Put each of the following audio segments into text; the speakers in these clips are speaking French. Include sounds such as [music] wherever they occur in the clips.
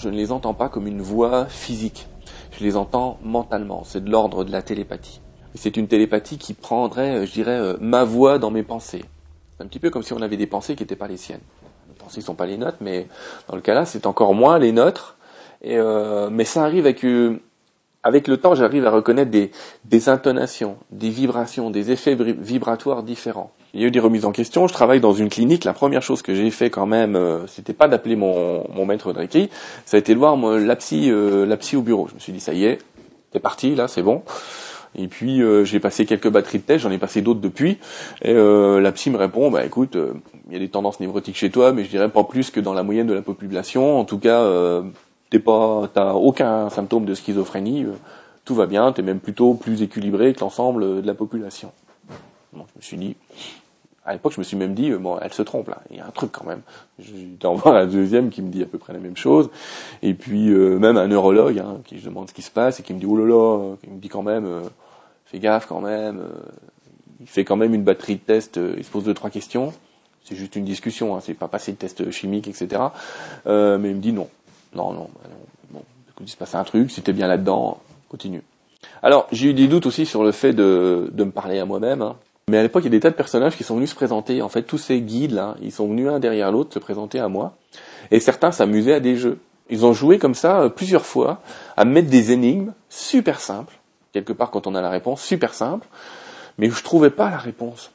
je ne les entends pas comme une voix physique. Je les entends mentalement. C'est de l'ordre de la télépathie. C'est une télépathie qui prendrait, euh, je dirais, euh, ma voix dans mes pensées. C'est un petit peu comme si on avait des pensées qui n'étaient pas les siennes. Les pensées ne sont pas les nôtres, mais dans le cas là, c'est encore moins les nôtres. Et euh, mais ça arrive avec avec le temps, j'arrive à reconnaître des, des intonations, des vibrations, des effets vibratoires différents. Il y a eu des remises en question. Je travaille dans une clinique. La première chose que j'ai fait quand même, euh, c'était pas d'appeler mon, maître de ça a été de voir moi, la psy, euh, la psy au bureau. Je me suis dit ça y est, c'est parti là, c'est bon. Et puis euh, j'ai passé quelques batteries de test, j'en ai passé d'autres depuis. Et euh, la psy me répond, bah écoute, il y a des tendances névrotiques chez toi, mais je dirais pas plus que dans la moyenne de la population. En tout cas, t'es pas, t'as aucun symptôme de schizophrénie, tout va bien, t'es même plutôt plus équilibré que l'ensemble de la population. Bon, je me suis dit, à l'époque, je me suis même dit, bon, elle se trompe là. Il y a un truc quand même. J'étais [laughs] en voir un deuxième qui me dit à peu près la même chose. Et puis euh, même un neurologue hein, qui je demande ce qui se passe et qui me dit, oh là là, qui me dit quand même, euh, fais gaffe quand même. Euh, il fait quand même une batterie de tests. il se pose deux trois questions. C'est juste une discussion. Hein, c'est pas passer de tests chimiques, etc. mais il me dit non, non, non. Bah bon, il se passe un truc. T'es bien là-dedans, continue. Alors j'ai eu des doutes aussi sur le fait de, de me parler à moi-même. Hein. Mais à l'époque, il y a des tas de personnages qui sont venus se présenter. En fait, tous ces guides-là, ils sont venus un derrière l'autre se présenter à moi. Et certains s'amusaient à des jeux. Ils ont joué comme ça euh, plusieurs fois, à mettre des énigmes super simples. Quelque part, quand on a la réponse, super simple. Mais je trouvais pas la réponse.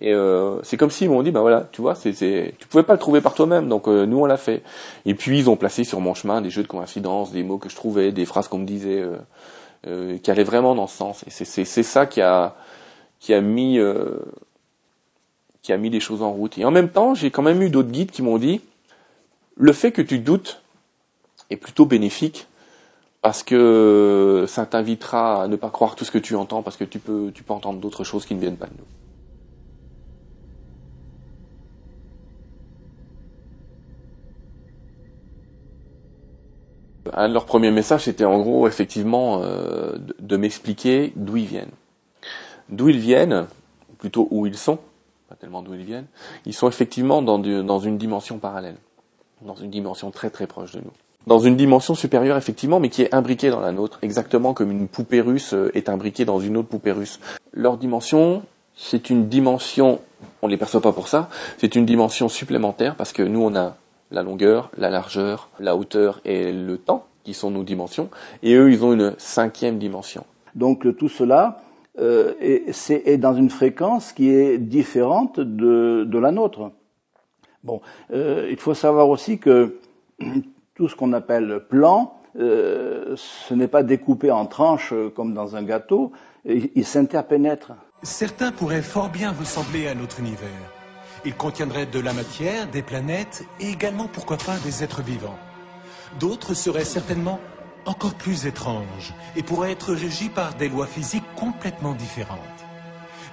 Et euh, c'est comme s'ils m'ont dit, ben voilà, tu vois, c'est, tu pouvais pas le trouver par toi-même, donc euh, nous on l'a fait. Et puis ils ont placé sur mon chemin des jeux de coïncidence, des mots que je trouvais, des phrases qu'on me disait, qui allaient vraiment dans ce sens. Et c'est ça qui a, qui a mis euh, qui a mis les choses en route. Et en même temps, j'ai quand même eu d'autres guides qui m'ont dit le fait que tu doutes est plutôt bénéfique parce que ça t'invitera à ne pas croire tout ce que tu entends parce que tu peux tu peux entendre d'autres choses qui ne viennent pas de nous. Un de leurs premiers messages, c'était en gros, effectivement, euh, de m'expliquer d'où ils viennent d'où ils viennent, plutôt où ils sont, pas tellement d'où ils viennent, ils sont effectivement dans, dans une dimension parallèle, dans une dimension très très proche de nous. Dans une dimension supérieure, effectivement, mais qui est imbriquée dans la nôtre, exactement comme une poupée russe euh, est imbriquée dans une autre poupée russe. Leur dimension, c'est une dimension, on ne les perçoit pas pour ça, c'est une dimension supplémentaire parce que nous, on a la longueur, la largeur, la hauteur et le temps, qui sont nos dimensions, et eux, ils ont une cinquième dimension. Donc tout cela, euh, et c'est dans une fréquence qui est différente de, la nôtre. Bon, euh, il faut savoir aussi que [clears throat] tout ce qu'on appelle plan, euh, ce n'est pas découpé en tranches comme dans un gâteau, il, il s'interpénètre. Certains pourraient fort bien ressembler à notre univers. Ils contiendraient de la matière, des planètes et également, pourquoi pas, des êtres vivants. D'autres seraient certainement encore plus étrange et pourrait être régi par des lois physiques complètement différentes.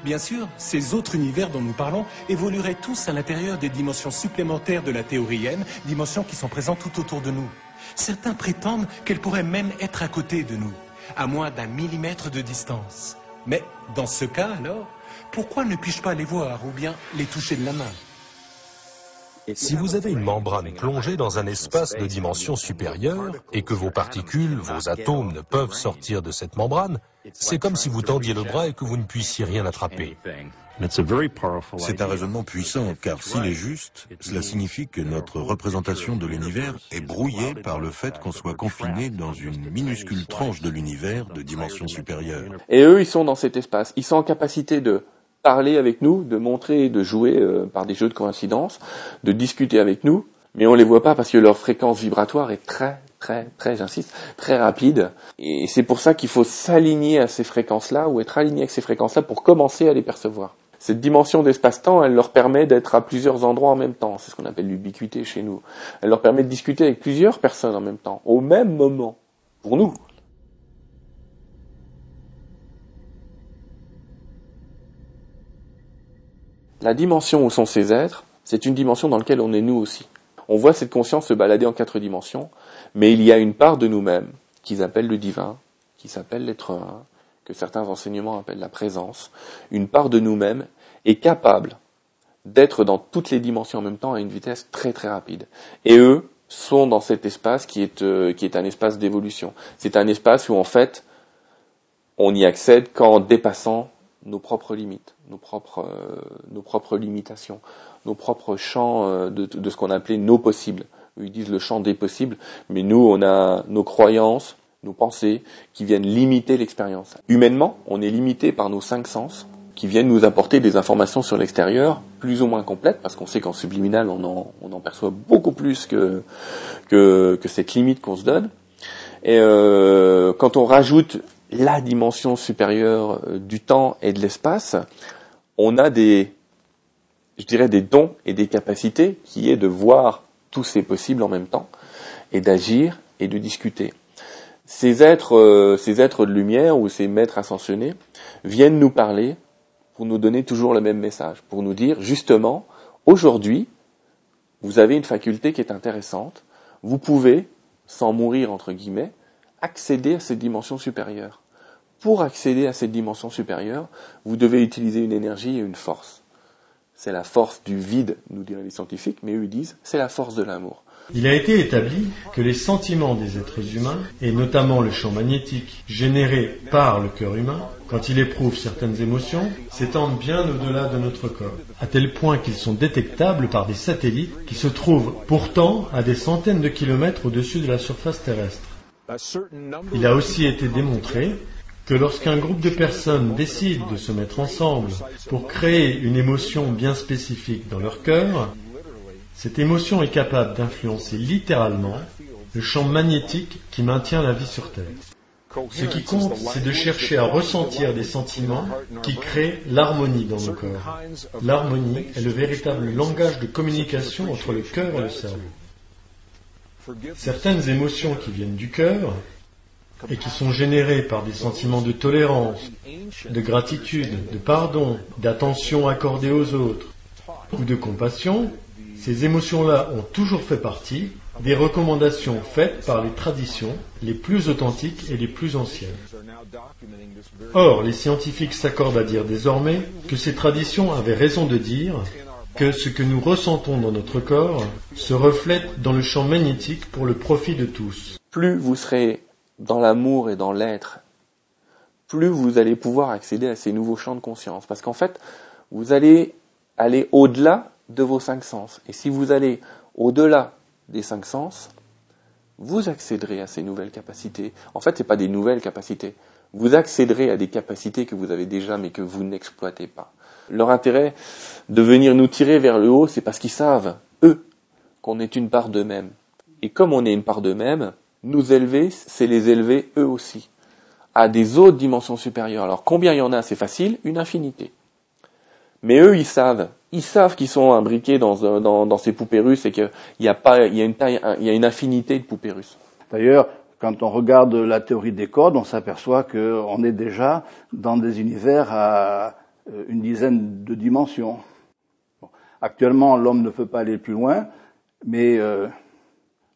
Bien sûr, ces autres univers dont nous parlons évolueraient tous à l'intérieur des dimensions supplémentaires de la théorie M, dimensions qui sont présentes tout autour de nous. Certains prétendent qu'elles pourraient même être à côté de nous, à moins d'un millimètre de distance. Mais dans ce cas, alors, pourquoi ne puis-je pas les voir ou bien les toucher de la main? Si vous avez une membrane plongée dans un espace de dimension supérieure et que vos particules, vos atomes ne peuvent sortir de cette membrane, c'est comme si vous tendiez le bras et que vous ne puissiez rien attraper. C'est un raisonnement puissant, car s'il est juste, cela signifie que notre représentation de l'univers est brouillée par le fait qu'on soit confiné dans une minuscule tranche de l'univers de dimension supérieure. Et eux, ils sont dans cet espace. Ils sont en capacité de parler avec nous, de montrer, de jouer euh, par des jeux de coïncidence, de discuter avec nous, mais on les voit pas parce que leur fréquence vibratoire est très très très j'insiste très rapide et c'est pour ça qu'il faut s'aligner à ces fréquences-là ou être aligné avec ces fréquences-là pour commencer à les percevoir. Cette dimension d'espace-temps, elle leur permet d'être à plusieurs endroits en même temps. C'est ce qu'on appelle l'ubiquité chez nous. Elle leur permet de discuter avec plusieurs personnes en même temps, au même moment. Pour nous, La dimension où sont ces êtres, c'est une dimension dans laquelle on est nous aussi. On voit cette conscience se balader en quatre dimensions, mais il y a une part de nous-mêmes qu'ils appellent le divin, qui s'appelle l'être un, que certains enseignements appellent la présence. Une part de nous-mêmes est capable d'être dans toutes les dimensions en même temps à une vitesse très très rapide. Et eux sont dans cet espace qui est, euh, un espace d'évolution. C'est un espace où en fait, on y accède qu'en dépassant nos propres limites, nos propres, euh, nos propres limitations, nos propres champs euh, de, de, ce qu'on appelait nos possibles. Ils disent le champ des possibles, mais nous, on a nos croyances, nos pensées qui viennent limiter l'expérience. Humainement, on est limité par nos cinq sens qui viennent nous apporter des informations sur l'extérieur, plus ou moins complètes, parce qu'on sait qu'en subliminal, on en, on en, perçoit beaucoup plus que, que, cette limite qu'on se donne. Et euh, quand on rajoute la dimension supérieure du temps et de l'espace, on a des, je dirais, des dons et des capacités qui est de voir tous ces possibles en même temps et d'agir et de discuter. Ces êtres, euh, ces êtres de lumière ou ces maîtres ascensionnés viennent nous parler pour nous donner toujours le même message, pour nous dire justement, aujourd'hui, vous avez une faculté qui est intéressante, vous pouvez, sans mourir entre guillemets, accéder à cette dimension supérieure. Pour accéder à cette dimension supérieure, vous devez utiliser une énergie et une force. C'est la force du vide, nous diraient les scientifiques, mais eux disent, c'est la force de l'amour. Il a été établi que les sentiments des êtres humains, et notamment le champ magnétique généré par le cœur humain, quand il éprouve certaines émotions, s'étendent bien au-delà de notre corps, à tel point qu'ils sont détectables par des satellites qui se trouvent pourtant à des centaines de kilomètres au-dessus de la surface terrestre. Il a aussi été démontré que lorsqu'un groupe de personnes décide de se mettre ensemble pour créer une émotion bien spécifique dans leur cœur, cette émotion est capable d'influencer littéralement le champ magnétique qui maintient la vie sur Terre. Ce qui compte, c'est de chercher à ressentir des sentiments qui créent l'harmonie dans nos corps. L'harmonie est le véritable langage de communication entre le cœur et le cerveau. Certaines émotions qui viennent du cœur et qui sont générées par des sentiments de tolérance, de gratitude, de pardon, d'attention accordée aux autres ou de compassion ces émotions-là ont toujours fait partie des recommandations faites par les traditions les plus authentiques et les plus anciennes. Or, les scientifiques s'accordent à dire désormais que ces traditions avaient raison de dire que ce que nous ressentons dans notre corps se reflète dans le champ magnétique pour le profit de tous. Plus vous serez dans l'amour et dans l'être, plus vous allez pouvoir accéder à ces nouveaux champs de conscience. Parce qu'en fait, vous allez aller au-delà de vos cinq sens. Et si vous allez au-delà des cinq sens, vous accéderez à ces nouvelles capacités. En fait, ce pas des nouvelles capacités. Vous accéderez à des capacités que vous avez déjà mais que vous n'exploitez pas. Leur intérêt de venir nous tirer vers le haut, c'est parce qu'ils savent, eux, qu'on est une part d'eux-mêmes. Et comme on est une part d'eux-mêmes, nous élever, c'est les élever eux aussi, à des autres dimensions supérieures. Alors combien il y en a, c'est facile, une infinité. Mais eux, ils savent ils savent qu'ils sont imbriqués dans, dans, ces poupées russes et qu'il y a pas, il y a une taille, affinité de poupées russes. D'ailleurs, quand on regarde la théorie des cordes, on s'aperçoit qu'on est déjà dans des univers à euh, une dizaine de dimensions. Actuellement, l'homme ne peut pas aller plus loin, mais euh,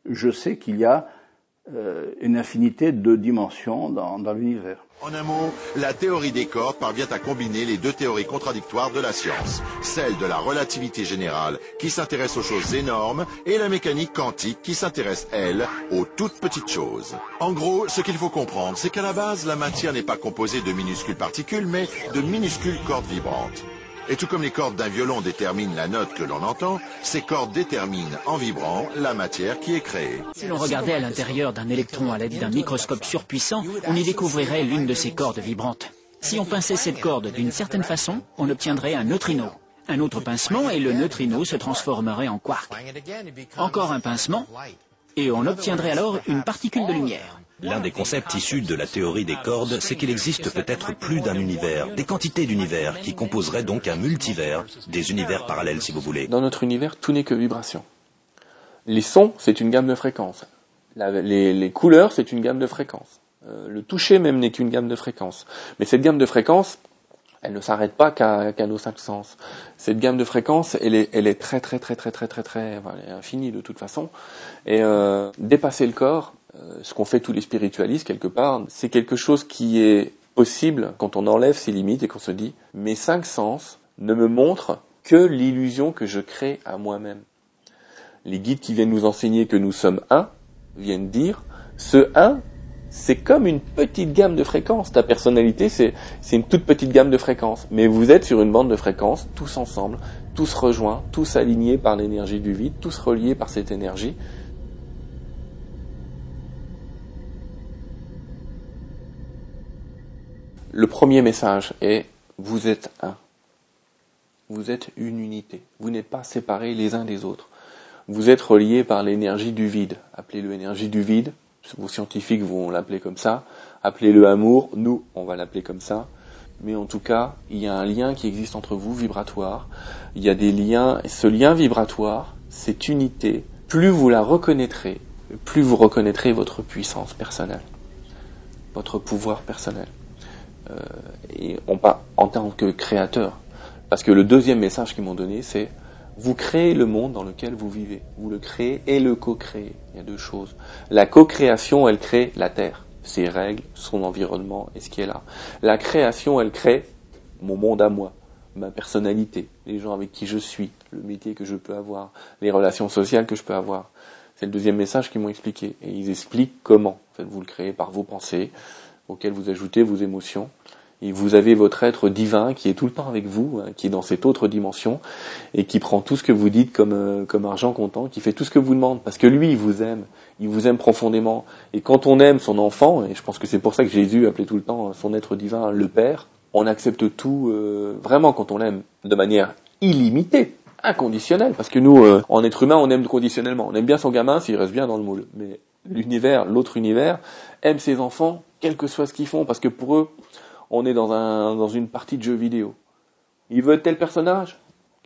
je sais qu'il y a euh, une infinité de dimensions dans, dans l'univers. En un mot, la théorie des cordes parvient à combiner les deux théories contradictoires de la science, celle de la relativité générale qui s'intéresse aux choses énormes et la mécanique quantique qui s'intéresse, elle, aux toutes petites choses. En gros, ce qu'il faut comprendre, c'est qu'à la base, la matière n'est pas composée de minuscules particules, mais de minuscules cordes vibrantes. Et tout comme les cordes d'un violon déterminent la note que l'on entend, ces cordes déterminent, en vibrant, la matière qui est créée. Si l'on regardait à l'intérieur d'un électron à l'aide d'un microscope surpuissant, on y découvrirait l'une de ces cordes vibrantes. Si on pinçait cette corde d'une certaine façon, on obtiendrait un neutrino. Un autre pincement et le neutrino se transformerait en quark. Encore un pincement et on obtiendrait alors une particule de lumière. L'un des concepts issus de la théorie des cordes, c'est qu'il existe peut-être plus d'un univers, des quantités d'univers, qui composeraient donc un multivers, des univers parallèles si vous voulez. Dans notre univers, tout n'est que vibration. Les sons, c'est une gamme de fréquences. les, couleurs, c'est une gamme de fréquences. Euh, le toucher même n'est qu'une gamme de fréquences. Mais cette gamme de fréquences, elle ne s'arrête pas qu'à nos cinq sens. Cette gamme de fréquences, elle est, elle très très très très très très très, infinie de toute façon. Et euh, dépasser le corps, ce qu'ont fait tous les spiritualistes quelque part, c'est quelque chose qui est possible quand on enlève ses limites et qu'on se dit mes cinq sens ne me montrent que l'illusion que je crée à moi-même. Les guides qui viennent nous enseigner que nous sommes un viennent dire ce un, c'est comme une petite gamme de fréquences. Ta personnalité, c'est, c'est une toute petite gamme de fréquences. Mais vous êtes sur une bande de fréquences, tous ensemble, tous rejoints, tous alignés par l'énergie du vide, tous reliés par cette énergie. Le premier message est vous êtes un. Vous êtes une unité. Vous n'êtes pas séparés les uns des autres. Vous êtes reliés par l'énergie du vide. Appelez-le énergie du vide. Vos scientifiques vont l'appeler comme ça. Appelez-le amour. Nous, on va l'appeler comme ça. Mais en tout cas, il y a un lien qui existe entre vous, vibratoire. Il y a des liens. Et ce lien vibratoire, cette unité, plus vous la reconnaîtrez, plus vous reconnaîtrez votre puissance personnelle, votre pouvoir personnel. Euh, et on en tant que créateur. Parce que le deuxième message qu'ils m'ont donné, c'est vous créez le monde dans lequel vous vivez. Vous le créez et le co-créez. Il y a deux choses. La co-création, elle crée la Terre, ses règles, son environnement et ce qui est là. La création, elle crée mon monde à moi, ma personnalité, les gens avec qui je suis, le métier que je peux avoir, les relations sociales que je peux avoir. C'est le deuxième message qu'ils m'ont expliqué. Et ils expliquent comment. En fait, vous le créez par vos pensées, auxquelles vous ajoutez vos émotions, et vous avez votre être divin qui est tout le temps avec vous, hein, qui est dans cette autre dimension, et qui prend tout ce que vous dites comme, euh, comme argent comptant, qui fait tout ce que vous demande, parce que lui, il vous aime, il vous aime profondément. Et quand on aime son enfant, et je pense que c'est pour ça que Jésus appelait tout le temps son être divin le Père, on accepte tout, euh, vraiment quand on l'aime, de manière illimitée, inconditionnelle, parce que nous, euh, en être humain, on aime conditionnellement. On aime bien son gamin s'il reste bien dans le moule. Mais l'univers, l'autre univers, aime ses enfants, quel que soit ce qu'ils font, parce que pour eux, on est dans, un, dans une partie de jeu vidéo. Il veut être tel personnage,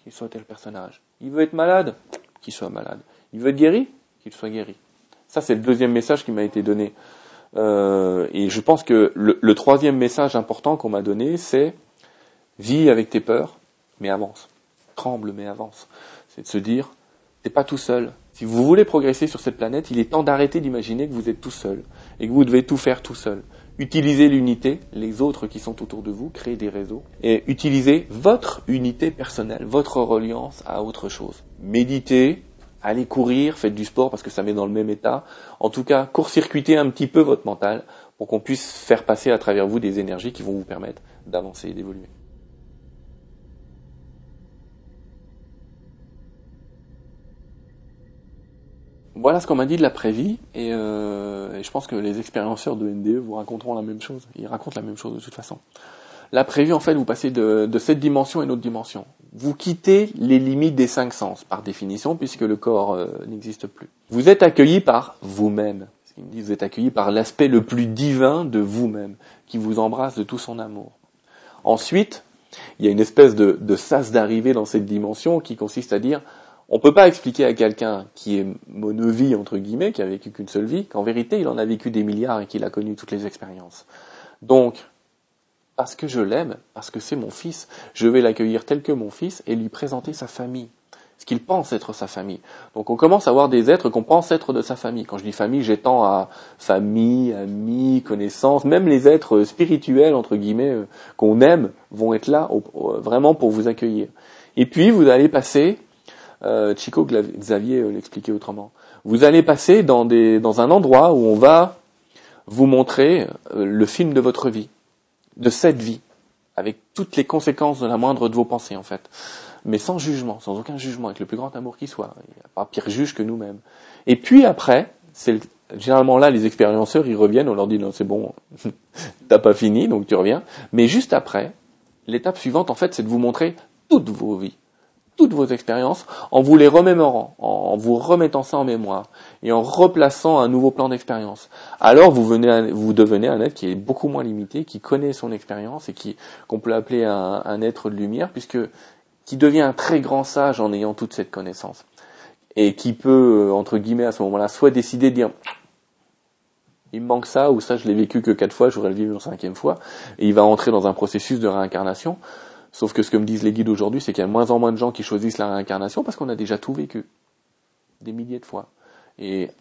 qu'il soit tel personnage. Il veut être malade, qu'il soit malade. Il veut être guéri, qu'il soit guéri. Ça, c'est le deuxième message qui m'a été donné. Euh, et je pense que le, troisième message important qu'on m'a donné, c'est vis avec tes peurs, mais avance. Tremble, mais avance. C'est de se dire, t'es pas tout seul. Si vous voulez progresser sur cette planète, il est temps d'arrêter d'imaginer que vous êtes tout seul et que vous devez tout faire tout seul. Utilisez l'unité, les autres qui sont autour de vous, créez des réseaux, et utilisez votre unité personnelle, votre reliance à autre chose. Méditez, allez courir, faites du sport parce que ça met dans le même état. En tout cas, court-circuitez un petit peu votre mental pour qu'on puisse faire passer à travers vous des énergies qui vont vous permettre d'avancer et d'évoluer. Voilà ce qu'on m'a dit de la prévie, et, euh, et, je pense que les expérienceurs de NDE vous raconteront la même chose. Ils racontent la même chose de toute façon. La prévie, en fait, vous passez de, cette dimension à une autre dimension. Vous quittez les limites des cinq sens, par définition, puisque le corps euh, n'existe plus. Vous êtes accueilli par vous-même. Vous êtes accueilli par l'aspect le plus divin de vous-même, qui vous embrasse de tout son amour. Ensuite, il y a une espèce de, de sas d'arrivée dans cette dimension qui consiste à dire on peut pas expliquer à quelqu'un qui est monovie, entre guillemets, qui a vécu qu'une seule vie, qu'en vérité, il en a vécu des milliards et qu'il a connu toutes les expériences. Donc, parce que je l'aime, parce que c'est mon fils, je vais l'accueillir tel que mon fils et lui présenter sa famille, ce qu'il pense être sa famille. Donc on commence à avoir des êtres qu'on pense être de sa famille. Quand je dis famille, j'étends à famille, amis, connaissances, même les êtres spirituels, entre guillemets, euh, qu'on aime, vont être là vraiment pour vous accueillir. Et puis vous allez passer euh, Chico Xavier euh, l'expliquait autrement. Vous allez passer dans, un endroit où on va vous montrer euh, le film de votre vie, de cette vie, avec toutes les conséquences de la moindre de vos pensées en fait, mais sans jugement, sans aucun jugement, avec le plus grand amour qui soit. Il n'y a pas pire juge que nous-mêmes. Et puis après, c'est généralement là les expérienceurs ils reviennent, on leur dit non c'est bon, [laughs] t'as pas fini donc tu reviens. Mais juste après, l'étape suivante en fait c'est de vous montrer toutes vos vies toutes vos expériences en vous les remémorant, en vous remettant ça en mémoire et en replaçant un nouveau plan d'expérience. Alors vous venez, vous devenez un être qui est beaucoup moins limité, qui connaît son expérience et qui qu'on peut appeler un, un, être de lumière, puisque qui devient un très grand sage en ayant toute cette connaissance. Et qui peut euh, entre guillemets à ce moment-là soit décider de dire il me manque ça ou ça je l'ai vécu que quatre fois, je voudrais le vivre une cinquième fois et il va entrer dans un processus de réincarnation Sauf que ce que me disent les guides aujourd'hui, c'est qu'il y a de moins en moins de gens qui choisissent la réincarnation parce qu'on a déjà tout vécu. Des milliers de fois. Et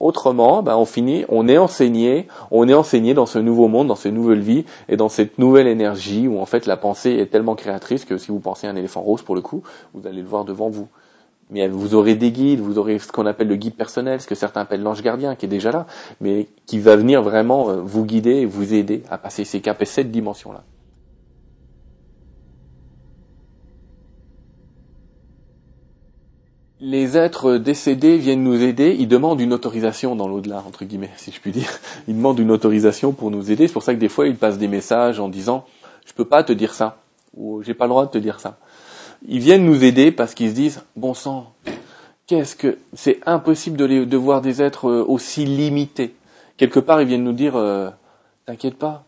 autrement, ben on finit, on est enseigné, on est enseigné dans ce nouveau monde, dans cette nouvelle vie et dans cette nouvelle énergie où en fait la pensée est tellement créatrice que si vous pensez à un éléphant rose pour le coup, vous allez le voir devant vous. mais vous aurez des guides, vous aurez ce qu'on appelle le guide personnel, ce que certains appellent l'ange gardien, qui est déjà là, mais qui va venir vraiment euh, vous guider et vous aider à passer ces caps et cette dimension-là. Les êtres décédés viennent nous aider, ils demandent une autorisation dans l'au-delà, entre guillemets, si je puis dire. [laughs] Ils demandent une autorisation pour nous aider, c'est pour ça que des fois ils passent des messages en disant « je peux pas te dire ça » ou « j'ai pas le droit de te dire ça ». Ils viennent nous aider parce qu'ils se disent « bon sang, qu'est-ce que... c'est impossible de, de voir des êtres euh, aussi limités ». Quelque part ils viennent nous dire euh, T'inquiète pas,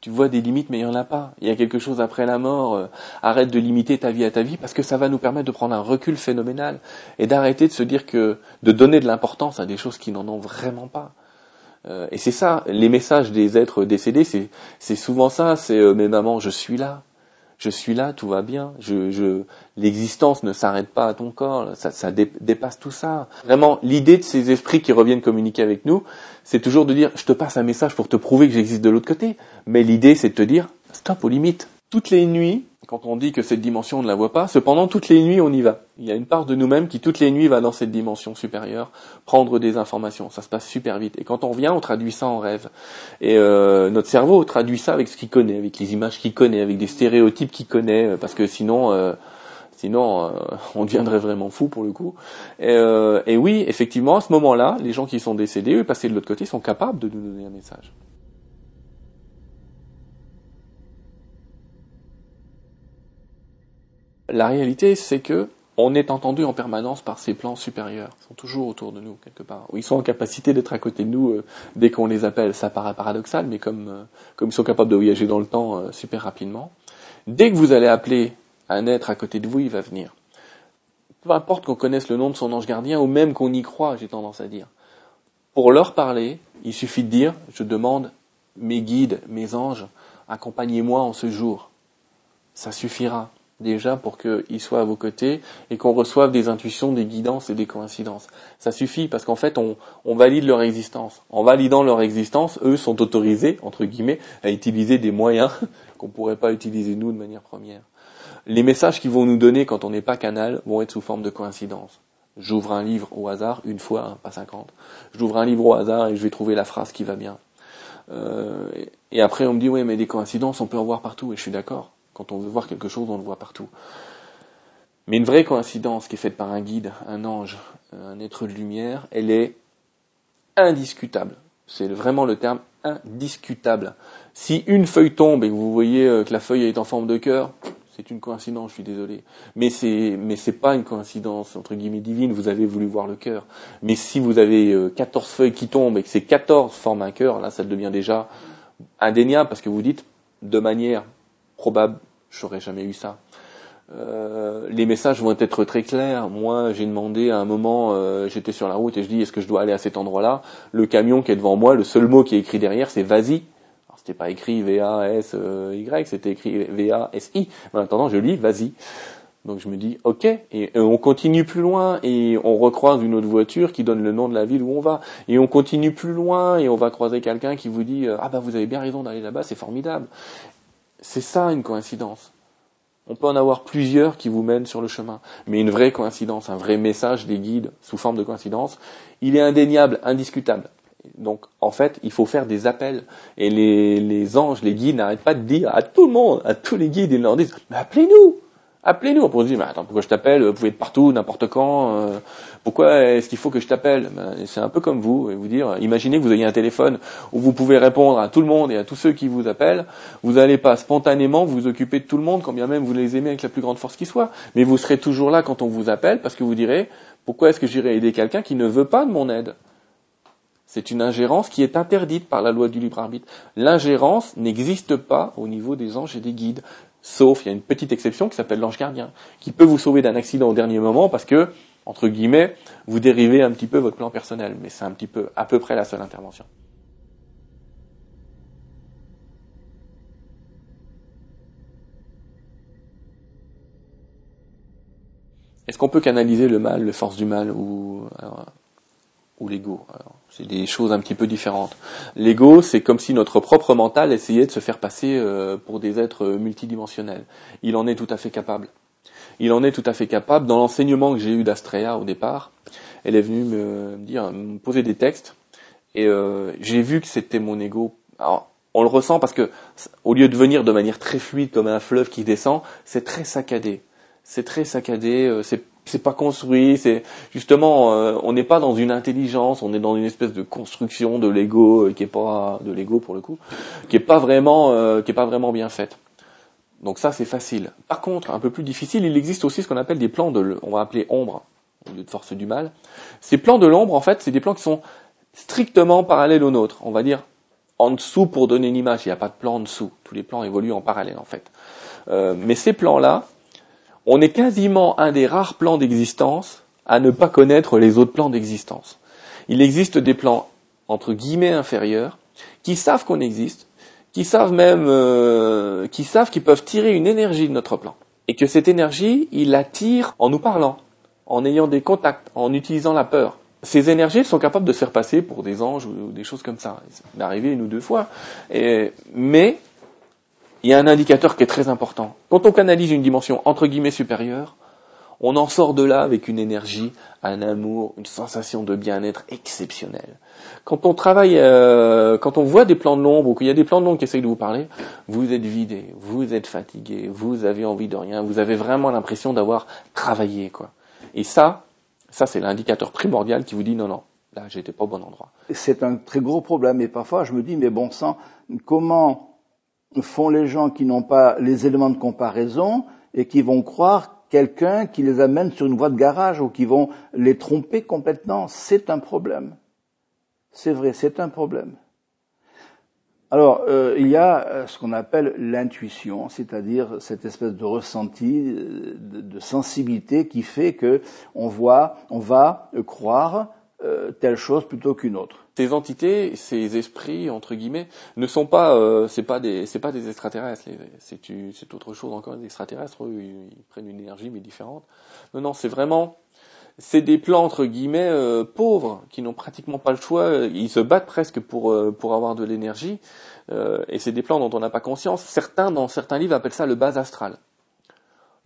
tu vois des limites, mais il n'y en a pas. Il y a quelque chose après la mort. Euh, arrête de limiter ta vie à ta vie parce que ça va nous permettre de prendre un recul phénoménal et d'arrêter de se dire que de donner de l'importance à des choses qui n'en ont vraiment pas. Euh, et c'est ça, les messages des êtres décédés, c'est souvent ça. C'est euh, mais maman, je suis là je suis là, tout va bien. Je, je, l'existence ne s'arrête pas à ton corps, ça, ça dépasse tout ça. Vraiment, l'idée de ces esprits qui reviennent communiquer avec nous, c'est toujours de dire, je te passe un message pour te prouver que j'existe de l'autre côté. Mais l'idée, c'est de te dire, stop aux limites. Toutes les nuits, quand on dit que cette dimension on ne la voit pas, cependant toutes les nuits on y va. Il y a une part de nous-mêmes qui toutes les nuits va dans cette dimension supérieure prendre des informations. Ça se passe super vite. Et quand on revient, on traduit ça en rêve. Et euh, notre cerveau traduit ça avec ce qu'il connaît, avec les images qu'il connaît, avec des stéréotypes qu'il connaît, euh, parce que sinon. Euh, sinon, on deviendrait vraiment fou pour le coup. Et, et oui, effectivement, à ce moment-là, les gens qui sont décédés, eux, passés de l'autre côté, sont capables de nous donner un message. La réalité, c'est que on est entendu en permanence par ces plans supérieurs. Ils sont toujours autour de nous, quelque part. Ils sont en capacité d'être à côté de nous euh, dès qu'on les appelle. Ça paraît paradoxal, mais comme, euh, ils sont capables de voyager dans le temps euh, super rapidement, dès que vous allez appeler un être à côté de vous, il va venir. Peu importe qu'on connaisse le nom de son ange gardien, ou même qu'on y croit, j'ai tendance à dire. Pour leur parler, il suffit de dire, je demande mes guides, mes anges, accompagnez-moi en ce jour. Ça suffira déjà pour qu'ils soient à vos côtés et qu'on reçoive des intuitions, des guidances et des coïncidences. Ça suffit parce qu'en fait, on, on, valide leur existence. En validant leur existence, eux sont autorisés, entre guillemets, à utiliser des moyens [laughs] qu'on ne pourrait pas utiliser nous de manière première. Les messages qu'ils vont nous donner quand on n'est pas canal vont être sous forme de coïncidence. J'ouvre un livre au hasard, une fois, hein, pas cinquante. J'ouvre un livre au hasard et je vais trouver la phrase qui va bien. Euh, et après, on me dit, oui, mais des coïncidences, on peut en voir partout, et je suis d'accord. Quand on veut voir quelque chose, on le voit partout. Mais une vraie coïncidence qui est faite par un guide, un ange, un être de lumière, elle est indiscutable. C'est vraiment le terme indiscutable. Si une feuille tombe et que vous voyez euh, que la feuille est en forme de cœur, c'est une coïncidence, je suis désolé. Mais c'est, mais pas une coïncidence, entre guillemets, divine, vous avez voulu voir le cœur. Mais si vous avez 14 euh, feuilles qui tombent et que ces 14 forment un cœur, là, ça devient déjà indéniable parce que vous dites, de manière probable, j'aurais jamais eu ça. Euh, les messages vont être très clairs. Moi, j'ai demandé à un moment, euh, j'étais sur la route et je dis est-ce que je dois aller à cet endroit-là? Le camion qui est devant moi, le seul mot qui est écrit derrière, c'est vas-y. C'était pas écrit V-A-S-Y, c'était écrit V-A-S-I. En attendant, je lis vas-y. Donc je me dis ok et on continue plus loin et on recroise une autre voiture qui donne le nom de la ville où on va et on continue plus loin et on va croiser quelqu'un qui vous dit ah bah vous avez bien raison d'aller là-bas c'est formidable c'est ça une coïncidence. On peut en avoir plusieurs qui vous mènent sur le chemin. Mais une vraie coïncidence, un vrai message des guides sous forme de coïncidence, il est indéniable, indiscutable. Donc, en fait, il faut faire des appels. Et les, anges, les guides n'arrêtent pas de dire à tout le monde, à tous les guides, ils leur disent, appelez-nous! Appelez-nous. On dire, mais attends, pourquoi je t'appelle? Vous pouvez être partout, n'importe quand. Euh, pourquoi est-ce qu'il faut que je t'appelle? Ben, C'est un peu comme vous. Vous dire, imaginez que vous ayez un téléphone où vous pouvez répondre à tout le monde et à tous ceux qui vous appellent. Vous n'allez pas spontanément vous occuper de tout le monde, quand bien même vous les aimez avec la plus grande force qui soit. Mais vous serez toujours là quand on vous appelle parce que vous direz, pourquoi est-ce que j'irai aider quelqu'un qui ne veut pas de mon aide? C'est une ingérence qui est interdite par la loi du libre arbitre. L'ingérence n'existe pas au niveau des anges et des guides. Sauf, il y a une petite exception qui s'appelle l'ange gardien, qui peut vous sauver d'un accident au dernier moment parce que, entre guillemets, vous dérivez un petit peu votre plan personnel. Mais c'est un petit peu, à peu près la seule intervention. Est-ce qu'on peut canaliser le mal, le force du mal ou ou l'ego. C'est des choses un petit peu différentes. L'ego, c'est comme si notre propre mental essayait de se faire passer euh, pour des êtres multidimensionnels. Il en est tout à fait capable. il en est tout à fait capable. Dans l'enseignement que j'ai eu d'Astrea au départ, elle est venue me dire, me poser des textes, et euh, j'ai vu que c'était mon ego. Alors, on le ressent parce que au lieu de venir de manière très fluide comme un fleuve qui descend, c'est très saccadé. C'est très saccadé. Euh, c'est c'est pas construit. C'est justement, euh, on n'est pas dans une intelligence. On est dans une espèce de construction de l'ego euh, qui est pas de l'ego pour le coup, qui est pas vraiment qui est pas vraiment bien faite. Donc ça c'est facile. Par contre, un peu plus difficile, il existe aussi ce qu'on appelle des plans de, on va appeler ombre au lieu de force du mal. Ces plans de l'ombre, en fait, c'est des plans qui sont strictement parallèles aux nôtres. On va dire en dessous pour donner une image. Il n'y a pas de plan en dessous. Tous les plans évoluent en parallèle en fait. Euh, mais ces plans-là, on est quasiment un des rares plans d'existence à ne pas connaître les autres plans d'existence. Il existe des plans entre guillemets inférieurs qui savent qu'on existe, qui savent même, euh, qui savent qu'ils peuvent tirer une énergie de notre plan et que cette énergie, ils la tirent en nous parlant, en ayant des contacts, en utilisant la peur ces énergies sont capables de se faire passer pour des anges ou des choses comme ça. C'est arrivé une ou deux fois. mais il y a un indicateur qui est très important. Quand on canalise une dimension entre guillemets supérieure, on en sort de là avec une énergie, un amour, une sensation de bien-être exceptionnelle. Quand on travaille, euh, quand on voit des plans de l'ombre ou qu'il y a des plans de l'ombre qui essayent de vous parler, vous êtes vidé, vous êtes fatigué, vous avez envie de rien, vous avez vraiment l'impression d'avoir travaillé, quoi. Et ça, ça, c'est l'indicateur primordial qui vous dit non, non, là, j'étais pas au bon endroit. C'est un très gros problème. Et parfois, je me dis, mais bon sang, comment font les gens qui n'ont pas les éléments de comparaison et qui vont croire quelqu'un qui les amène sur une voie de garage ou qui vont les tromper complètement C'est un problème. C'est vrai, c'est un problème. Alors, euh, il y a euh, ce qu'on appelle l'intuition, c'est-à-dire cette espèce de ressenti, euh, de, sensibilité qui fait que on voit, on va croire telle chose plutôt qu'une autre. Ces entités, ces esprits entre guillemets, ne sont pas, c'est pas des, c'est pas des extraterrestres. C'est, c'est autre chose encore. Les extraterrestres, eux, ils prennent une énergie mais différente. Non, non, c'est vraiment c'est des plans entre guillemets euh, pauvres qui n'ont pratiquement pas le choix. Ils se battent presque pour euh, pour avoir de l'énergie. Euh, et c'est des plans dont on n'a pas conscience. Certains dans certains livres appellent ça le bas astral.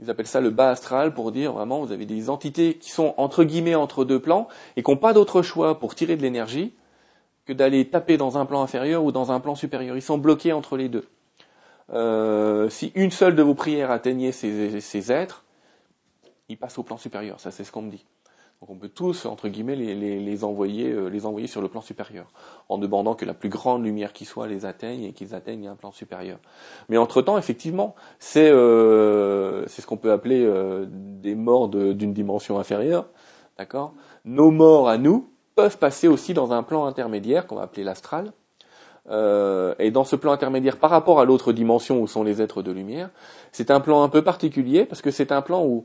Ils appellent ça le bas astral pour dire vraiment vous avez des entités qui sont entre guillemets entre deux plans et qui n'ont pas d'autre choix pour tirer de l'énergie que d'aller taper dans un plan inférieur ou dans un plan supérieur. Ils sont bloqués entre les deux. si une seule de vos prières atteignait ces, ces êtres, ils passent au plan supérieur. Ça, c'est ce qu'on me dit. Donc on peut tous, entre guillemets, les, envoyer, euh, les envoyer sur le plan supérieur, en demandant que la plus grande lumière qui soit les atteigne et qu'ils atteignent un plan supérieur. Mais entre-temps, effectivement, c'est euh, ce qu'on peut appeler euh, des morts d'une dimension inférieure. D'accord? Nos morts à nous peuvent passer aussi dans un plan intermédiaire qu'on va appeler l'astral. Et dans ce plan intermédiaire par rapport à l'autre dimension où sont les êtres de lumière, c'est un plan un peu particulier parce que c'est un plan où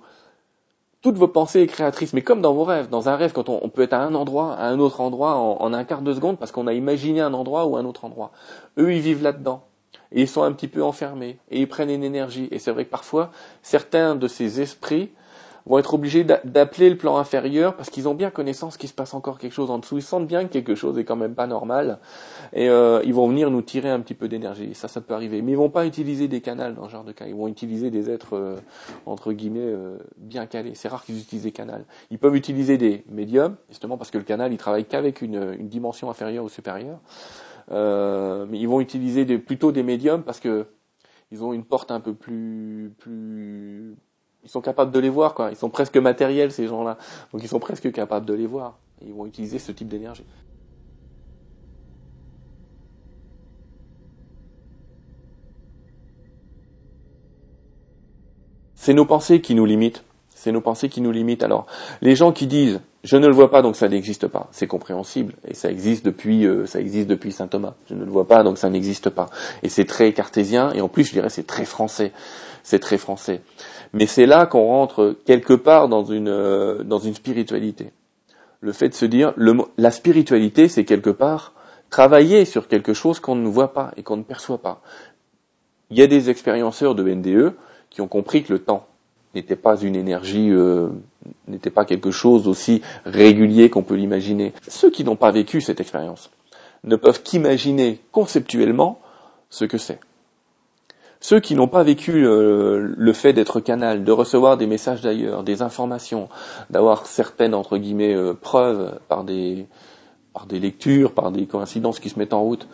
toutes vos pensées créatrices, mais comme dans vos rêves. Dans un rêve, quand on, peut être à un endroit, à un autre endroit en, un quart de seconde parce qu'on a imaginé un endroit ou un autre endroit. Eux, ils vivent là-dedans. Et ils sont un petit peu enfermés. Et ils prennent une énergie. Et c'est vrai que parfois, certains de ces esprits vont être obligés d'appeler le plan inférieur parce qu'ils ont bien connaissance qu'il se passe encore quelque chose en dessous. Ils sentent bien que quelque chose est quand même pas normal et euh, ils vont venir nous tirer un petit peu d'énergie. Ça, ça peut arriver. Mais ils vont pas utiliser des canals dans ce genre de cas. Ils vont utiliser des êtres euh, entre guillemets euh, bien calés. C'est rare qu'ils utilisent des canals. Ils peuvent utiliser des médiums justement parce que le canal il travaille qu'avec une, une, dimension inférieure ou supérieure. mais ils vont utiliser des, plutôt des médiums parce que ils ont une porte un peu plus plus ils sont capables de les voir, quoi. Ils sont presque matériels, ces gens-là. Donc ils sont presque capables de les voir. ils vont utiliser ce type d'énergie. C'est nos pensées qui nous limitent. C'est nos pensées qui nous limitent. Alors, les gens qui disent je ne le vois pas donc ça n'existe pas, c'est compréhensible et ça existe depuis euh, ça existe depuis saint Thomas. Je ne le vois pas donc ça n'existe pas et c'est très cartésien et en plus je dirais c'est très français. C'est très français. Mais c'est là qu'on rentre quelque part dans une, euh, dans une spiritualité. Le fait de se dire, le, la spiritualité, c'est quelque part travailler sur quelque chose qu'on ne voit pas et qu'on ne perçoit pas. Il y a des expérienceurs de NDE qui ont compris que le temps n'était pas une énergie, euh, n'était pas quelque chose aussi régulier qu'on peut l'imaginer. Ceux qui n'ont pas vécu cette expérience ne peuvent qu'imaginer conceptuellement ce que c'est. Ceux qui n'ont pas vécu euh, le fait d'être canal, de recevoir des messages d'ailleurs, des informations, d'avoir certaines entre guillemets euh, preuves par des par des lectures, par des coïncidences qui se mettent en route,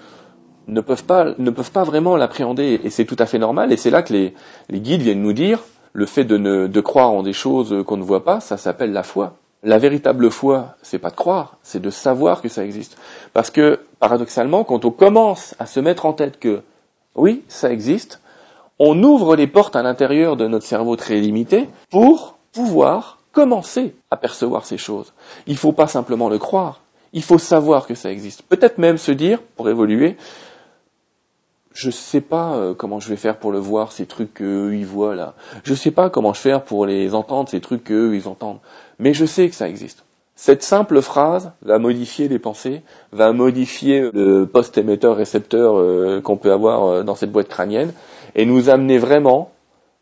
ne peuvent pas ne peuvent pas vraiment l'appréhender et c'est tout à fait normal et c'est là que les, les guides viennent nous dire le fait de, ne, de croire en des choses qu'on ne voit pas, ça s'appelle la foi. La véritable foi, c'est pas de croire, c'est de savoir que ça existe. Parce que, paradoxalement, quand on commence à se mettre en tête que, oui, ça existe, on ouvre les portes à l'intérieur de notre cerveau très limité pour pouvoir commencer à percevoir ces choses. Il ne faut pas simplement le croire, il faut savoir que ça existe. Peut-être même se dire, pour évoluer, je sais pas euh, comment je vais faire pour le voir, ces trucs qu'eux ils voient là. Je sais pas comment je vais faire pour les entendre, ces trucs qu'eux ils entendent mais je sais que ça existe. Cette simple phrase va modifier les pensées, va modifier le post émetteur récepteur euh, qu'on peut avoir euh, dans cette boîte crânienne et nous amener vraiment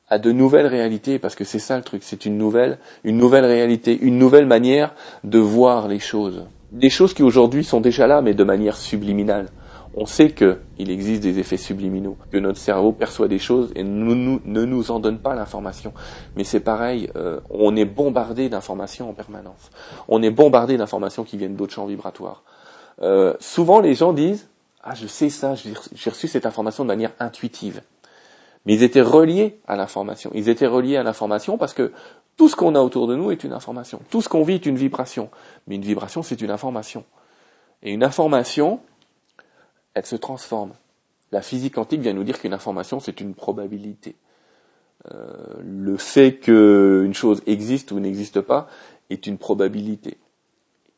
à de nouvelles réalités parce que c'est ça le truc, c'est une nouvelle une nouvelle réalité, une nouvelle manière de voir les choses. Des choses qui aujourd'hui sont déjà là mais de manière subliminale. On sait qu'il existe des effets subliminaux, que notre cerveau perçoit des choses et ne nous en donne pas l'information. Mais c'est pareil, euh, on est bombardé d'informations en permanence. On est bombardé d'informations qui viennent d'autres champs vibratoires. Euh, souvent, les gens disent ah je sais ça, j'ai reçu cette information de manière intuitive. Mais ils étaient reliés à l'information. Ils étaient reliés à l'information parce que tout ce qu'on a autour de nous est une information. Tout ce qu'on vit est une vibration. Mais une vibration, c'est une information. Et une information, elle se transforme. La physique quantique vient nous dire qu'une information, c'est une probabilité. Euh, le fait qu'une chose existe ou n'existe pas est une probabilité.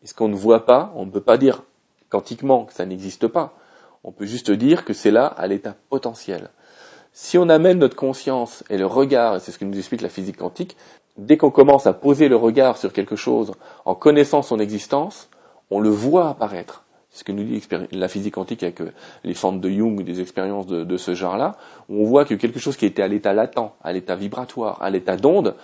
Et ce qu'on ne voit pas, on ne peut pas dire quantiquement que ça n'existe pas. On peut juste dire que c'est là à l'état potentiel. Si on amène notre conscience et le regard, et c'est ce que nous explique la physique quantique, dès qu'on commence à poser le regard sur quelque chose en connaissant son existence, on le voit apparaître ce que nous dit la physique quantique avec euh, les fentes de Jung, des expériences de, ce genre-là, on voit que quelque chose qui était à l'état latent, à l'état vibratoire, à l'état d'onde,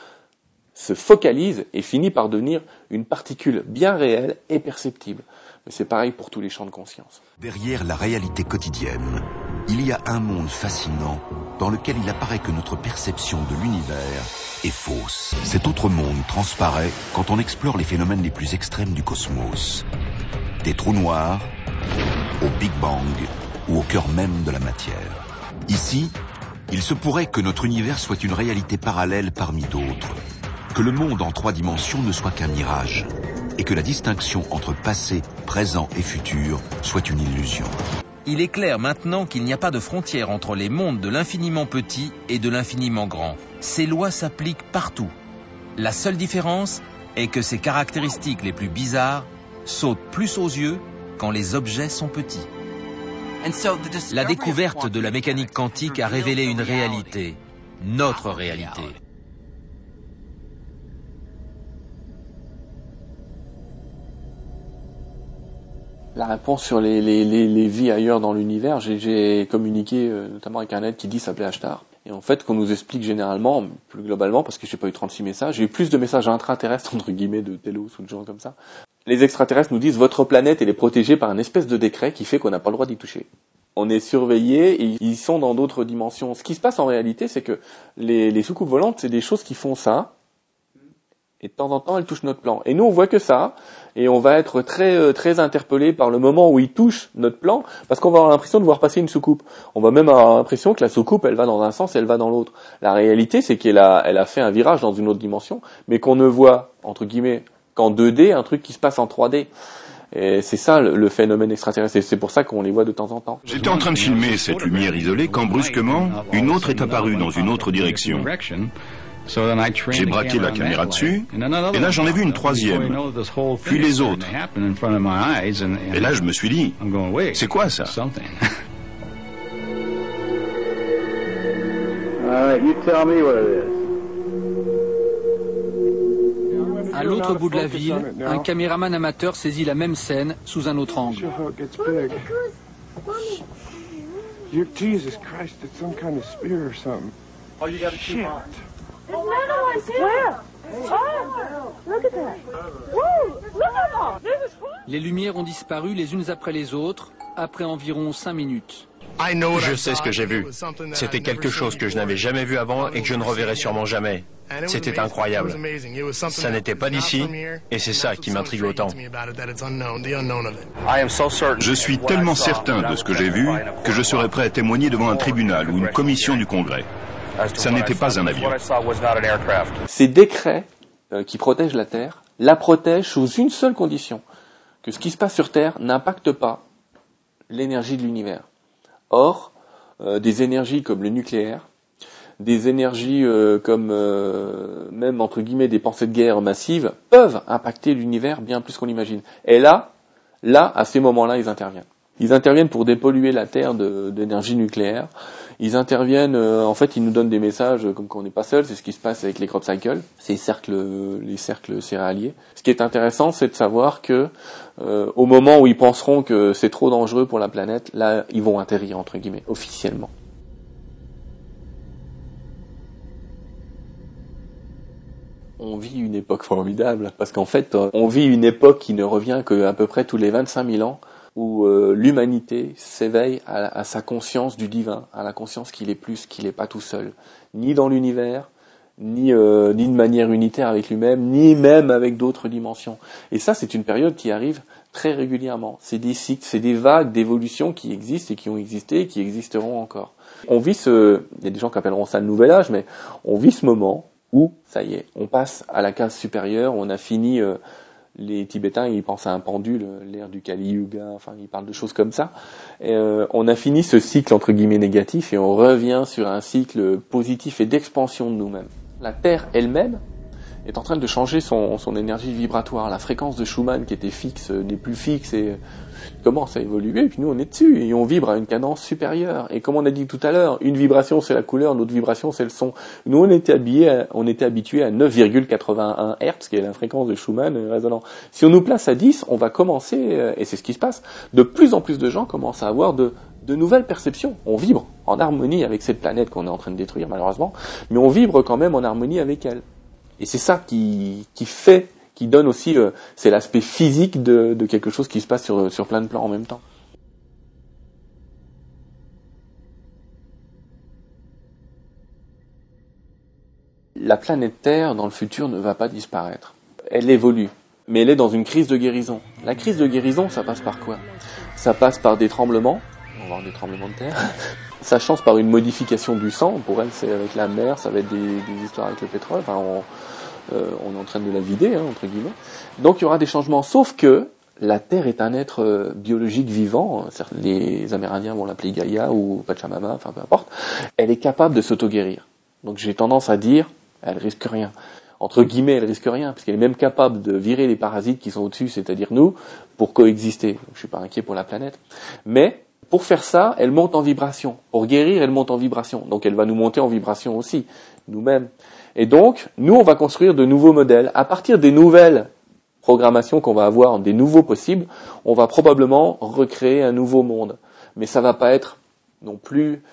se focalise et finit par devenir une particule bien réelle et perceptible. Mais c'est pareil pour tous les champs de conscience. Derrière la réalité quotidienne, il y a un monde fascinant dans lequel il apparaît que notre perception de l'univers est fausse. Cet autre monde transparaît quand on explore les phénomènes les plus extrêmes du cosmos des trous noirs, au Big Bang ou au cœur même de la matière. Ici, il se pourrait que notre univers soit une réalité parallèle parmi d'autres, que le monde en trois dimensions ne soit qu'un mirage, et que la distinction entre passé, présent et futur soit une illusion. Il est clair maintenant qu'il n'y a pas de frontière entre les mondes de l'infiniment petit et de l'infiniment grand. Ces lois s'appliquent partout. La seule différence est que ces caractéristiques les plus bizarres saute plus aux yeux quand les objets sont petits. La découverte de la mécanique quantique a révélé une réalité, notre réalité. La réponse sur les, vies ailleurs dans l'univers, j'ai communiqué euh, notamment avec un aide qui dit s'appelait Ashtar. Et en fait, qu'on nous explique généralement, plus globalement, parce que j'ai pas eu 36 messages, j'ai eu plus de messages intra-terrestres, [laughs] entre guillemets, de Telos ou de gens comme ça, les extraterrestres nous disent votre planète elle est protégée par un espèce de décret qui fait qu'on n'a pas le droit d'y toucher. On est surveillé et ils sont dans d'autres dimensions. Ce qui se passe en réalité, c'est que les, les soucoupes volantes, c'est des choses qui font ça, et de temps en temps, elles touchent notre plan. Et nous, on voit que ça, et on va être très euh, très interpellé par le moment où ils touchent notre plan, parce qu'on va avoir l'impression de voir passer une soucoupe. On va même avoir l'impression que la soucoupe, elle va dans un sens et elle va dans l'autre. La réalité, c'est qu'elle a, elle a fait un virage dans une autre dimension, mais qu'on ne voit, entre guillemets, qu'en 2D, un truc qui se passe en 3D. Et c'est ça le, phénomène extraterrestre, c'est pour ça qu'on les voit de temps en temps. J'étais en train de filmer cette lumière isolée quand brusquement, une autre est apparue dans une autre direction. J'ai braqué la caméra dessus, et là j'en ai vu une troisième, puis les autres. Et là je me suis dit, c'est quoi ça? [laughs] À l'autre bout de la ville, un caméraman amateur saisit la même scène sous un autre angle. Jesus Christ, it's some kind of spear or something? Oh, you Les lumières ont disparu les unes après les autres, après environ cinq minutes. Je sais ce que j'ai vu. C'était quelque chose que je n'avais jamais vu avant et que je ne reverrai sûrement jamais. C'était incroyable. Ça n'était pas d'ici, et c'est ça qui m'intrigue autant. Je suis tellement certain de ce que j'ai vu que je serais prêt à témoigner devant un tribunal ou une commission du Congrès. Ça n'était pas un avion. Ces décrets euh, qui protègent la Terre la protègent sous une seule condition, que ce qui se passe sur Terre n'impacte pas l'énergie de l'univers. Or, euh, des énergies comme le nucléaire, des énergies euh, comme euh, même entre guillemets des pensées de guerre massives peuvent impacter l'univers bien plus qu'on l'imagine. Et là, là, à ces moments-là, ils interviennent. Ils interviennent pour dépolluer la Terre d'énergie nucléaire. Ils interviennent, euh, en fait, ils nous donnent des messages comme qu'on n'est pas seul. C'est ce qui se passe avec les crop cycles, ces cercles, les cercles céréaliers. Ce qui est intéressant, c'est de savoir que au moment où ils penseront que c'est trop dangereux pour la planète, là, ils vont atterrir entre guillemets officiellement. on vit une époque formidable parce qu'en fait, on vit une époque qui ne revient qu'à peu près tous les 25 000 ans où euh, l'humanité s'éveille à, sa conscience du divin, à la conscience qu'il est plus, qu'il n'est pas tout seul, ni dans l'univers, ni, euh, ni de manière unitaire avec lui-même, ni même avec d'autres dimensions. Et ça, c'est une période qui arrive très régulièrement. C'est des cycles, c'est des vagues d'évolution qui existent et qui ont existé et qui existeront encore. On vit ce, il y a des gens qui appelleront ça le nouvel âge, mais on vit ce moment où, ça y est, on passe à la case supérieure, on a fini, euh, les Tibétains, ils pensent à un pendule, l'ère du Kali Yuga, enfin, ils parlent de choses comme ça. Euh, on a fini ce cycle, entre guillemets, négatif, et on revient sur un cycle positif et d'expansion de nous-mêmes. La Terre elle-même est en train de changer son, son énergie vibratoire. La fréquence de Schumann, qui était fixe, n'est plus fixe, et commence à évoluer, et puis nous on est dessus, et on vibre à une cadence supérieure. Et comme on a dit tout à l'heure, une vibration c'est la couleur, notre vibration c'est le son. Nous on était habillés, on était habitués à 9,81 Hz, qui est la fréquence de Schumann euh, résonant. Si on nous place à 10, on va commencer, euh, et c'est ce qui se passe, de plus en plus de gens commencent à avoir de, de nouvelles perceptions. On vibre en harmonie avec cette planète qu'on est en train de détruire malheureusement, mais on vibre quand même en harmonie avec elle. Et c'est ça qui, qui fait qui donne aussi, euh, c'est l'aspect physique de, quelque chose qui se passe sur, sur plein de plans en même temps. La planète Terre, dans le futur, ne va pas disparaître. Elle évolue, mais elle est dans une crise de guérison. La crise de guérison, ça passe par quoi? Ça passe par des tremblements, avoir des tremblements de terre. [laughs] Ça chance par une modification du sang. Pour elle, c'est avec la mer, ça va être des, histoires avec le pétrole. Euh, on est en train de la vider, hein, entre guillemets. Donc il y aura des changements, sauf que la Terre est un être euh, biologique vivant, les Amérindiens vont l'appeler Gaïa ou Pachamama, enfin peu importe, elle est capable de s'auto-guérir. Donc j'ai tendance à dire, elle risque rien. Entre guillemets, elle risque rien, parce qu'elle est même capable de virer les parasites qui sont au-dessus, c'est-à-dire nous, pour coexister. Donc, je suis pas inquiet pour la planète. Mais pour faire ça, elle monte en vibration. Pour guérir, elle monte en vibration. Donc elle va nous monter en vibration aussi, nous-mêmes. Et donc, nous, on va construire de nouveaux modèles. À partir des nouvelles programmations qu'on va avoir, des nouveaux possibles, on va probablement recréer un nouveau monde. Mais ça va pas être non plus,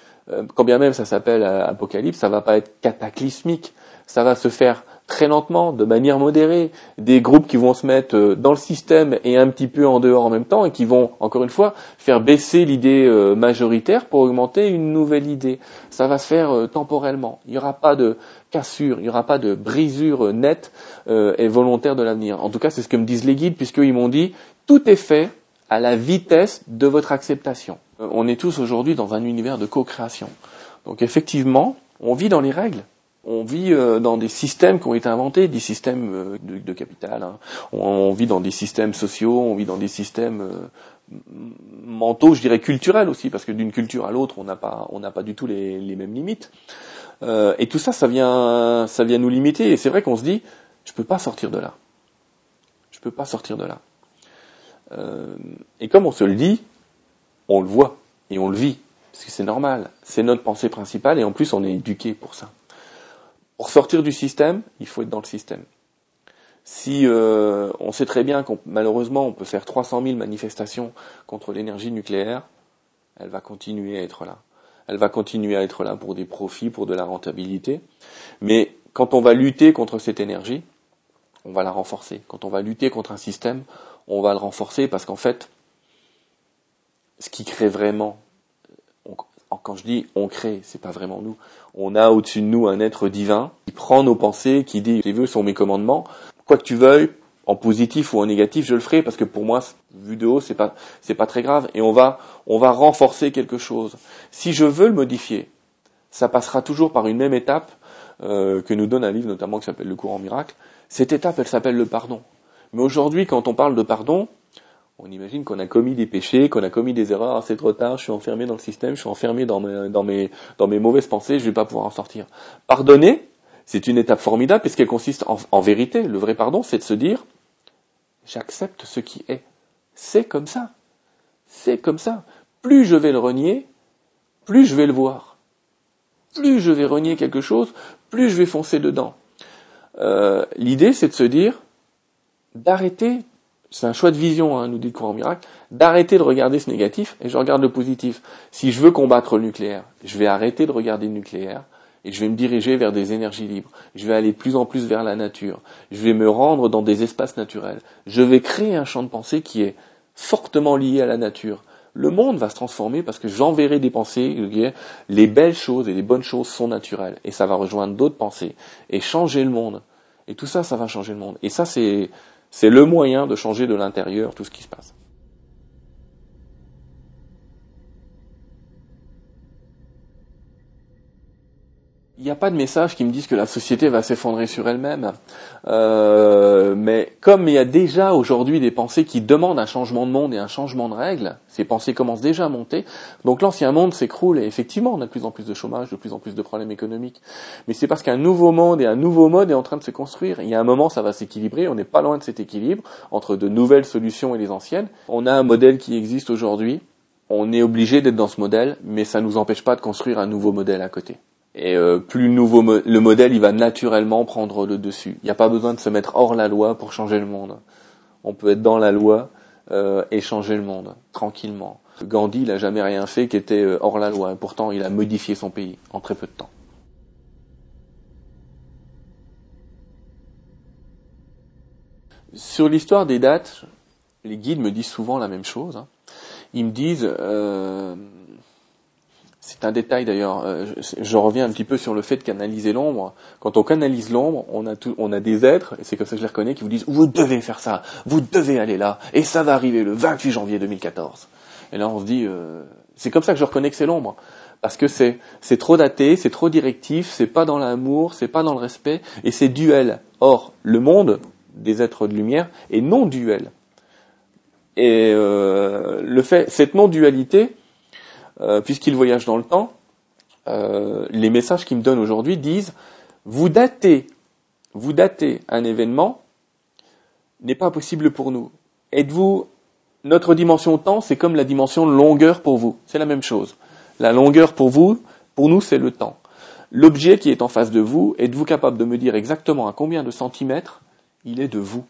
quand bien même ça s'appelle euh, apocalypse, ça va pas être cataclysmique. Ça va se faire très lentement, de manière modérée, des groupes qui vont se mettre euh, dans le système et un petit peu en dehors en même temps et qui vont, encore une fois, faire baisser l'idée euh, majoritaire pour augmenter une nouvelle idée. Ça va se faire euh, temporellement. Il n'y aura pas de cassure, il n'y aura pas de brisure nette et volontaire de l'avenir. En tout cas, c'est ce que me disent les guides, puisqu'ils m'ont dit, tout est fait à la vitesse de votre acceptation. On est tous aujourd'hui dans un univers de co-création. Donc effectivement, on vit dans les règles on vit euh, dans des systèmes qui ont été inventés, des systèmes euh, de, capital. Hein. On, vit dans des systèmes sociaux, on vit dans des systèmes euh, mentaux, je dirais culturels aussi, parce que d'une culture à l'autre, on n'a pas, on n'a pas du tout les, mêmes limites. et tout ça, ça vient, ça vient nous limiter. Et c'est vrai qu'on se dit, je peux pas sortir de là. Je peux pas sortir de là. Et comme on se le dit, on le voit et on le vit, parce que c'est normal. C'est notre pensée principale, et en plus, on est éduqué pour ça. Pour sortir du système, il faut être dans le système. Si euh, on sait très bien qu'on malheureusement on peut faire 300 000 manifestations contre l'énergie nucléaire, elle va continuer à être là. Elle va continuer à être là pour des profits, pour de la rentabilité. Mais quand on va lutter contre cette énergie, on va la renforcer. Quand on va lutter contre un système, on va le renforcer parce qu'en fait, ce qui crée vraiment, quand je dis on crée, c'est pas vraiment nous. On a au-dessus de nous un être divin qui prend nos pensées, qui dit les vœux sont mes commandements. Quoi que tu veuilles, en positif ou en négatif, je le ferai parce que pour moi, vu de haut, c'est pas c'est pas très grave. Et on va on va renforcer quelque chose. Si je veux le modifier, ça passera toujours par une même étape euh, que nous donne un livre notamment qui s'appelle Le courant miracle. Cette étape, elle s'appelle le pardon. Mais aujourd'hui, quand on parle de pardon, on imagine qu'on a commis des péchés, qu'on a commis des erreurs, ah, c'est trop tard, je suis enfermé dans le système, je suis enfermé dans mes, dans mes, dans mes mauvaises pensées, je ne vais pas pouvoir en sortir. Pardonner, c'est une étape formidable puisqu'elle consiste en, en vérité, le vrai pardon, c'est de se dire, j'accepte ce qui est. C'est comme ça. C'est comme ça. Plus je vais le renier, plus je vais le voir. Plus je vais renier quelque chose, plus je vais foncer dedans. Euh, L'idée, c'est de se dire, d'arrêter c'est un choix de vision, hein, nous dit le courant miracle, d'arrêter de regarder ce négatif et je regarde le positif. Si je veux combattre le nucléaire, je vais arrêter de regarder le nucléaire et je vais me diriger vers des énergies libres. Je vais aller de plus en plus vers la nature. Je vais me rendre dans des espaces naturels. Je vais créer un champ de pensée qui est fortement lié à la nature. Le monde va se transformer parce que j'enverrai des pensées, les belles choses et les bonnes choses sont naturelles. Et ça va rejoindre d'autres pensées et changer le monde. Et tout ça, ça va changer le monde. Et ça, c'est, c'est le moyen de changer de l'intérieur tout ce qui se passe. Il n'y a pas de message qui me dise que la société va s'effondrer sur elle-même. Euh, mais comme il y a déjà aujourd'hui des pensées qui demandent un changement de monde et un changement de règles, ces pensées commencent déjà à monter. Donc l'ancien monde s'écroule et effectivement on a de plus en plus de chômage, de plus en plus de problèmes économiques. Mais c'est parce qu'un nouveau monde et un nouveau mode est en train de se construire. Il y a un moment ça va s'équilibrer, on n'est pas loin de cet équilibre entre de nouvelles solutions et les anciennes. On a un modèle qui existe aujourd'hui, on est obligé d'être dans ce modèle, mais ça ne nous empêche pas de construire un nouveau modèle à côté. Et euh, plus nouveau le modèle, il va naturellement prendre le dessus. Il n'y a pas besoin de se mettre hors la loi pour changer le monde. On peut être dans la loi euh, et changer le monde tranquillement. Gandhi, il n'a jamais rien fait qui était euh, hors la loi. Et pourtant, il a modifié son pays en très peu de temps. Sur l'histoire des dates, les guides me disent souvent la même chose. Hein. Ils me disent euh, c'est un détail d'ailleurs. Euh, je, reviens un petit peu sur le fait de canaliser l'ombre. Quand on canalise l'ombre, on a on a des êtres, et c'est comme ça que je les reconnais, qui vous disent vous devez faire ça, vous devez aller là, et ça va arriver le 28 janvier 2014. Et là, on se dit, euh, c'est comme ça que je reconnais que c'est l'ombre, parce que c'est c'est trop daté, c'est trop directif, c'est pas dans l'amour, c'est pas dans le respect, et c'est duel. Or, le monde des êtres de lumière est non duel. Et euh, le fait, cette non dualité euh, puisqu'il voyage dans le temps, euh, les messages qu'il me donne aujourd'hui disent vous datez, vous datez un événement n'est pas possible pour nous. Êtes-vous notre dimension temps, c'est comme la dimension longueur pour vous. C'est la même chose. La longueur pour vous, pour nous, c'est le temps. L'objet qui est en face de vous, êtes-vous capable de me dire exactement à combien de centimètres il est de vous?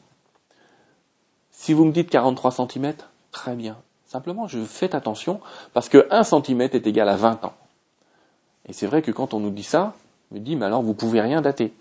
Si vous me dites 43 centimètres, très bien. Simplement, je fais attention parce que 1 cm est égal à 20 ans. Et c'est vrai que quand on nous dit ça, on me dit, mais alors vous pouvez rien dater.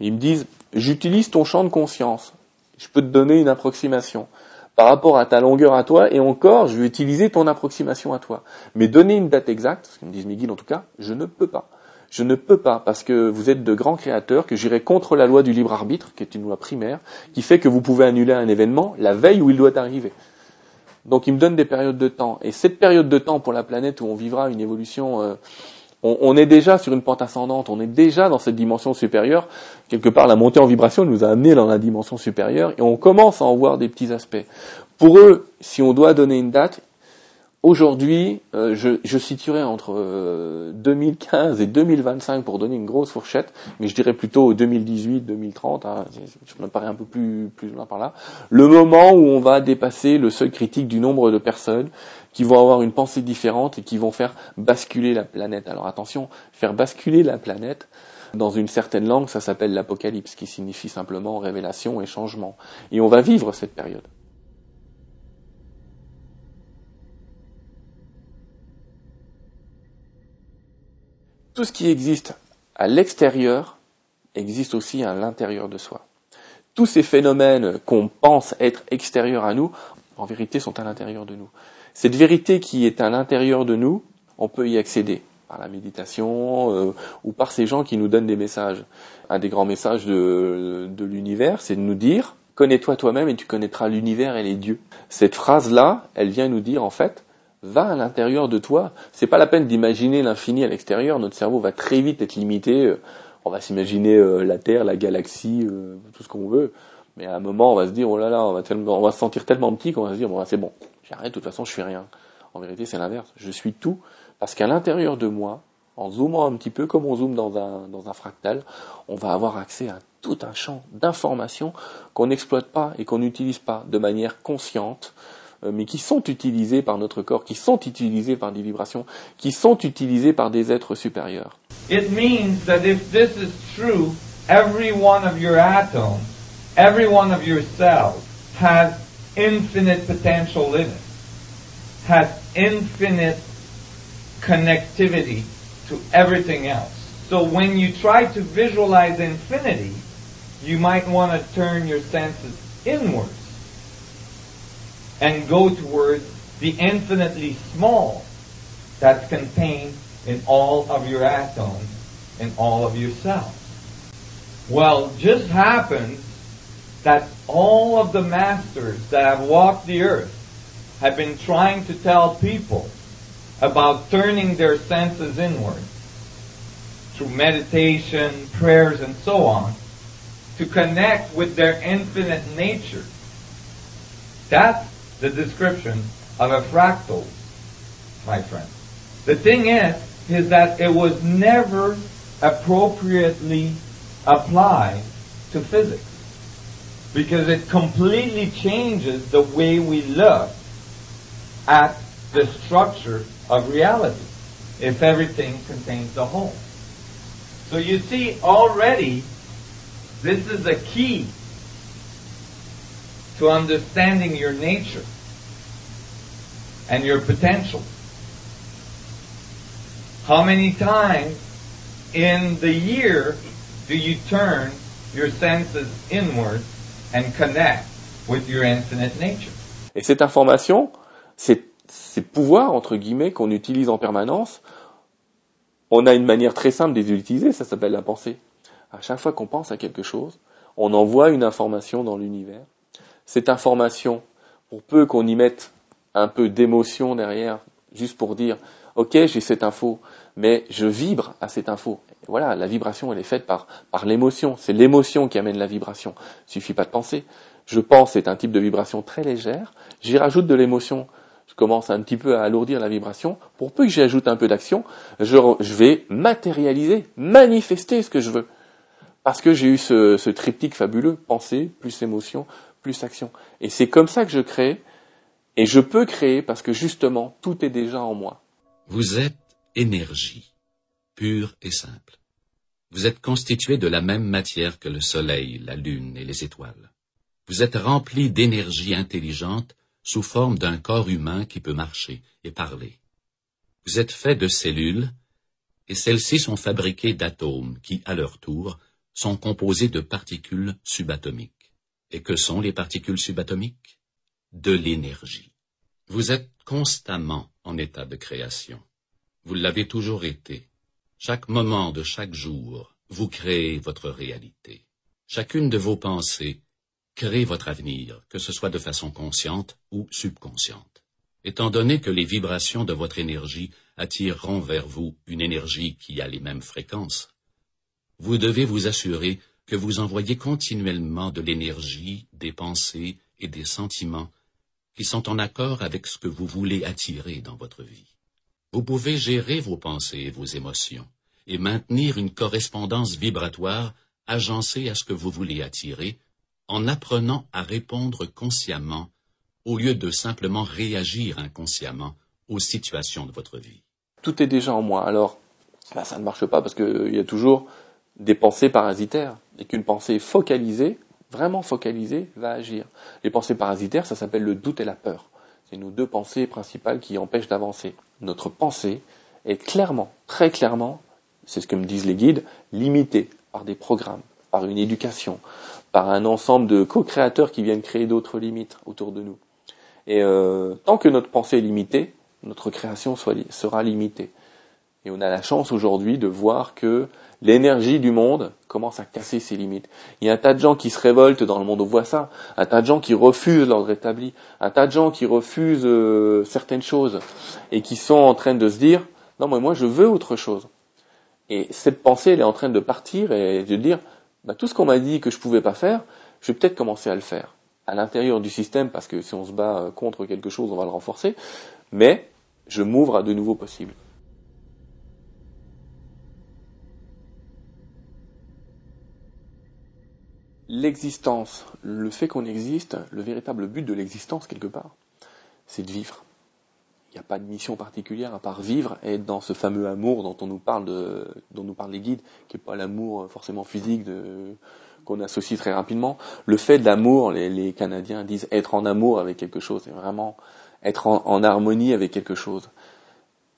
ils me disent, j'utilise ton champ de conscience. Je peux te donner une approximation par rapport à ta longueur à toi, et encore, je vais utiliser ton approximation à toi. Mais donner une date exacte, ce que me disent mes guides en tout cas, je ne peux pas. Je ne peux pas, parce que vous êtes de grands créateurs, que j'irai contre la loi du libre arbitre, qui est une loi primaire, qui fait que vous pouvez annuler un événement la veille où il doit arriver. Donc il me donne des périodes de temps. Et cette période de temps pour la planète où on vivra une évolution, euh, on, est déjà sur une pente ascendante, on est déjà dans cette dimension supérieure. Quelque part, la montée en vibration nous a amené dans la dimension supérieure et on commence à en voir des petits aspects. Pour eux, si on doit donner une date, Aujourd'hui, euh, je, je, situerai entre 2015 euh, et 2025 pour donner une grosse fourchette, mais je dirais plutôt 2018-2030, hein, je me paraît un peu plus, plus loin par là, le moment où on va dépasser le seuil critique du nombre de personnes qui vont avoir une pensée différente et qui vont faire basculer la planète. Alors attention, faire basculer la planète, dans une certaine langue, ça s'appelle l'apocalypse, qui signifie simplement révélation et changement. Et on va vivre cette période. Tout ce qui existe à l'extérieur existe aussi à l'intérieur de soi. Tous ces phénomènes qu'on pense être extérieurs à nous, en vérité, sont à l'intérieur de nous. Cette vérité qui est à l'intérieur de nous, on peut y accéder par la méditation euh, ou par ces gens qui nous donnent des messages. Un des grands messages de, de l'univers, c'est de nous dire connais-toi toi-même et tu connaîtras l'univers et les dieux. Cette phrase-là, elle vient nous dire en fait, va à l'intérieur de toi. C'est pas la peine d'imaginer l'infini à l'extérieur. Notre cerveau va très vite être limité. On va s'imaginer euh, la Terre, la galaxie, euh, tout ce qu'on veut. Mais à un moment, on va se dire, oh là là, on va, tellement, on va se sentir tellement petit qu'on va se dire, bon, c'est bon, j'arrête, de toute façon, je suis rien. En vérité, c'est l'inverse. Je suis tout. Parce qu'à l'intérieur de moi, en zoomant un petit peu comme on zoome dans un, dans un fractal, on va avoir accès à tout un champ d'informations qu'on n'exploite pas et qu'on n'utilise pas de manière consciente, euh, mais qui sont utilisées par notre corps, qui sont utilisées par des vibrations, qui sont utilisées par des êtres supérieurs. It means that if this is true, every one of your atoms, every one of your cells has infinite potential in it, has infinite connectivity to everything else. So when you try to visualize infinity, you might want to turn your senses and go towards the infinitely small that's contained in all of your atoms and all of your cells. Well, just happens that all of the masters that have walked the earth have been trying to tell people about turning their senses inward through meditation, prayers, and so on to connect with their infinite nature. That's the description of a fractal, my friend. The thing is, is that it was never appropriately applied to physics because it completely changes the way we look at the structure of reality if everything contains the whole. So you see already this is a key to understanding your nature and your potential. How many times in the year do you turn your senses inward and connect with your infinite nature? Et cette information, ces, ces pouvoirs, entre guillemets, qu'on utilise en permanence, on a une manière très simple de les utiliser, ça s'appelle la pensée. À chaque fois qu'on pense à quelque chose, on envoie une information dans l'univers. Cette information, pour peu qu'on y mette un peu d'émotion derrière, juste pour dire ok, j'ai cette info, mais je vibre à cette info. voilà, la vibration, elle est faite par, par l'émotion. C'est l'émotion qui amène la vibration. Il suffit pas de penser. Je pense, c'est un type de vibration très légère. J'y rajoute de l'émotion. Je commence un petit peu à alourdir la vibration. Pour peu que j'y ajoute un peu d'action, je, vais matérialiser, manifester ce que je veux. Parce que j'ai eu ce, ce triptyque fabuleux, pensée, plus émotion, plus action. Et c'est comme ça que je crée. Et je peux créer parce que justement, tout est déjà en moi. Vous êtes énergie, pure et simple. Vous êtes constitué de la même matière que le soleil, la lune et les étoiles. Vous êtes rempli d'énergie intelligente sous forme d'un corps humain qui peut marcher et parler. Vous êtes fait de cellules, et celles-ci sont fabriquées d'atomes qui, à leur tour, sont composés de particules subatomiques. Et que sont les particules subatomiques? De l'énergie. Vous êtes constamment en état de création. Vous l'avez toujours été. Chaque moment de chaque jour, vous créez votre réalité. Chacune de vos pensées crée votre avenir, que ce soit de façon consciente ou subconsciente. Étant donné que les vibrations de votre énergie attireront vers vous une énergie qui a les mêmes fréquences, vous devez vous assurer que vous envoyez continuellement de l'énergie, des pensées et des sentiments qui sont en accord avec ce que vous voulez attirer dans votre vie. Vous pouvez gérer vos pensées et vos émotions et maintenir une correspondance vibratoire agencée à ce que vous voulez attirer en apprenant à répondre consciemment au lieu de simplement réagir inconsciemment aux situations de votre vie. Tout est déjà en moi. Alors, bah, ça ne marche pas parce qu'il y a toujours des pensées parasitaires et qu'une pensée focalisée vraiment focalisé, va agir. Les pensées parasitaires, ça s'appelle le doute et la peur. C'est nos deux pensées principales qui empêchent d'avancer. Notre pensée est clairement, très clairement, c'est ce que me disent les guides, limitée par des programmes, par une éducation, par un ensemble de co-créateurs qui viennent créer d'autres limites autour de nous. Et euh, tant que notre pensée est limitée, notre création sera limitée. Et on a la chance aujourd'hui de voir que l'énergie du monde commence à casser ses limites. Il y a un tas de gens qui se révoltent dans le monde, on voit ça, un tas de gens qui refusent l'ordre établi, un tas de gens qui refusent euh, certaines choses et qui sont en train de se dire non mais moi je veux autre chose. Et cette pensée elle est en train de partir et de dire bah, tout ce qu'on m'a dit que je pouvais pas faire, je vais peut-être commencer à le faire à l'intérieur du système parce que si on se bat contre quelque chose on va le renforcer, mais je m'ouvre à de nouveaux possibles. L'existence, le fait qu'on existe, le véritable but de l'existence quelque part, c'est de vivre. Il n'y a pas de mission particulière à part vivre et être dans ce fameux amour dont on nous parle dont nous parlent les guides, qui n'est pas l'amour forcément physique qu'on associe très rapidement. Le fait de l'amour, les, Canadiens disent être en amour avec quelque chose, c'est vraiment être en harmonie avec quelque chose.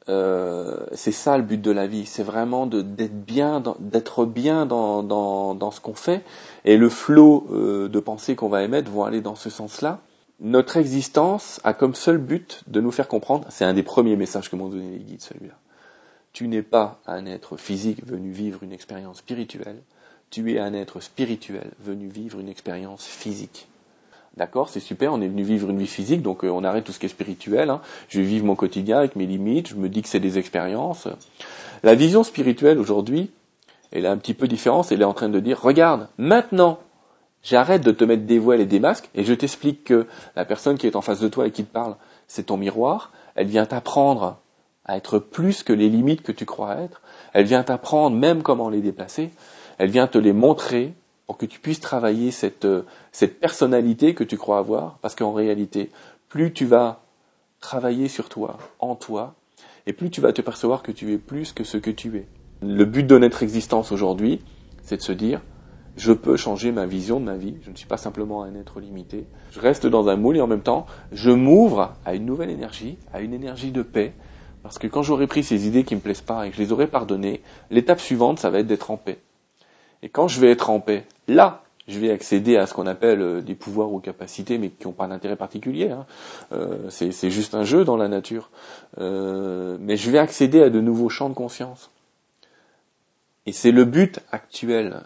Euh, c'est ça le but de la vie, c'est vraiment d'être bien, d'être bien dans, dans, ce qu'on fait, et le flot euh, de pensées qu'on va émettre vont aller dans ce sens-là. Notre existence a comme seul but de nous faire comprendre, c'est un des premiers messages que m'ont donné les guides, celui-là. Tu n'es pas un être physique venu vivre une expérience spirituelle, tu es un être spirituel venu vivre une expérience physique. D'accord, c'est super, on est venu vivre une vie physique, donc euh, on arrête tout ce qui est spirituel. Hein. Je vais vivre mon quotidien avec mes limites, je me dis que c'est des expériences. La vision spirituelle aujourd'hui, elle est un petit peu différente, elle est en train de dire, regarde, maintenant, j'arrête de te mettre des voiles et des masques, et je t'explique que la personne qui est en face de toi et qui te parle, c'est ton miroir, elle vient t'apprendre à être plus que les limites que tu crois être, elle vient t'apprendre même comment les déplacer, elle vient te les montrer, pour que tu puisses travailler cette, euh, cette personnalité que tu crois avoir, parce qu'en réalité, plus tu vas travailler sur toi, en toi, et plus tu vas te percevoir que tu es plus que ce que tu es. Le but de notre existence aujourd'hui, c'est de se dire, je peux changer ma vision de ma vie, je ne suis pas simplement un être limité, je reste dans un moule et en même temps, je m'ouvre à une nouvelle énergie, à une énergie de paix, parce que quand j'aurai pris ces idées qui me plaisent pas et que je les aurai pardonnées, l'étape suivante, ça va être d'être en paix. Et quand je vais être en paix, là, je vais accéder à ce qu'on appelle euh, des pouvoirs ou capacités, mais qui n'ont pas d'intérêt particulier. Hein. Euh, c'est juste un jeu dans la nature. Euh, mais je vais accéder à de nouveaux champs de conscience. Et c'est le but actuel.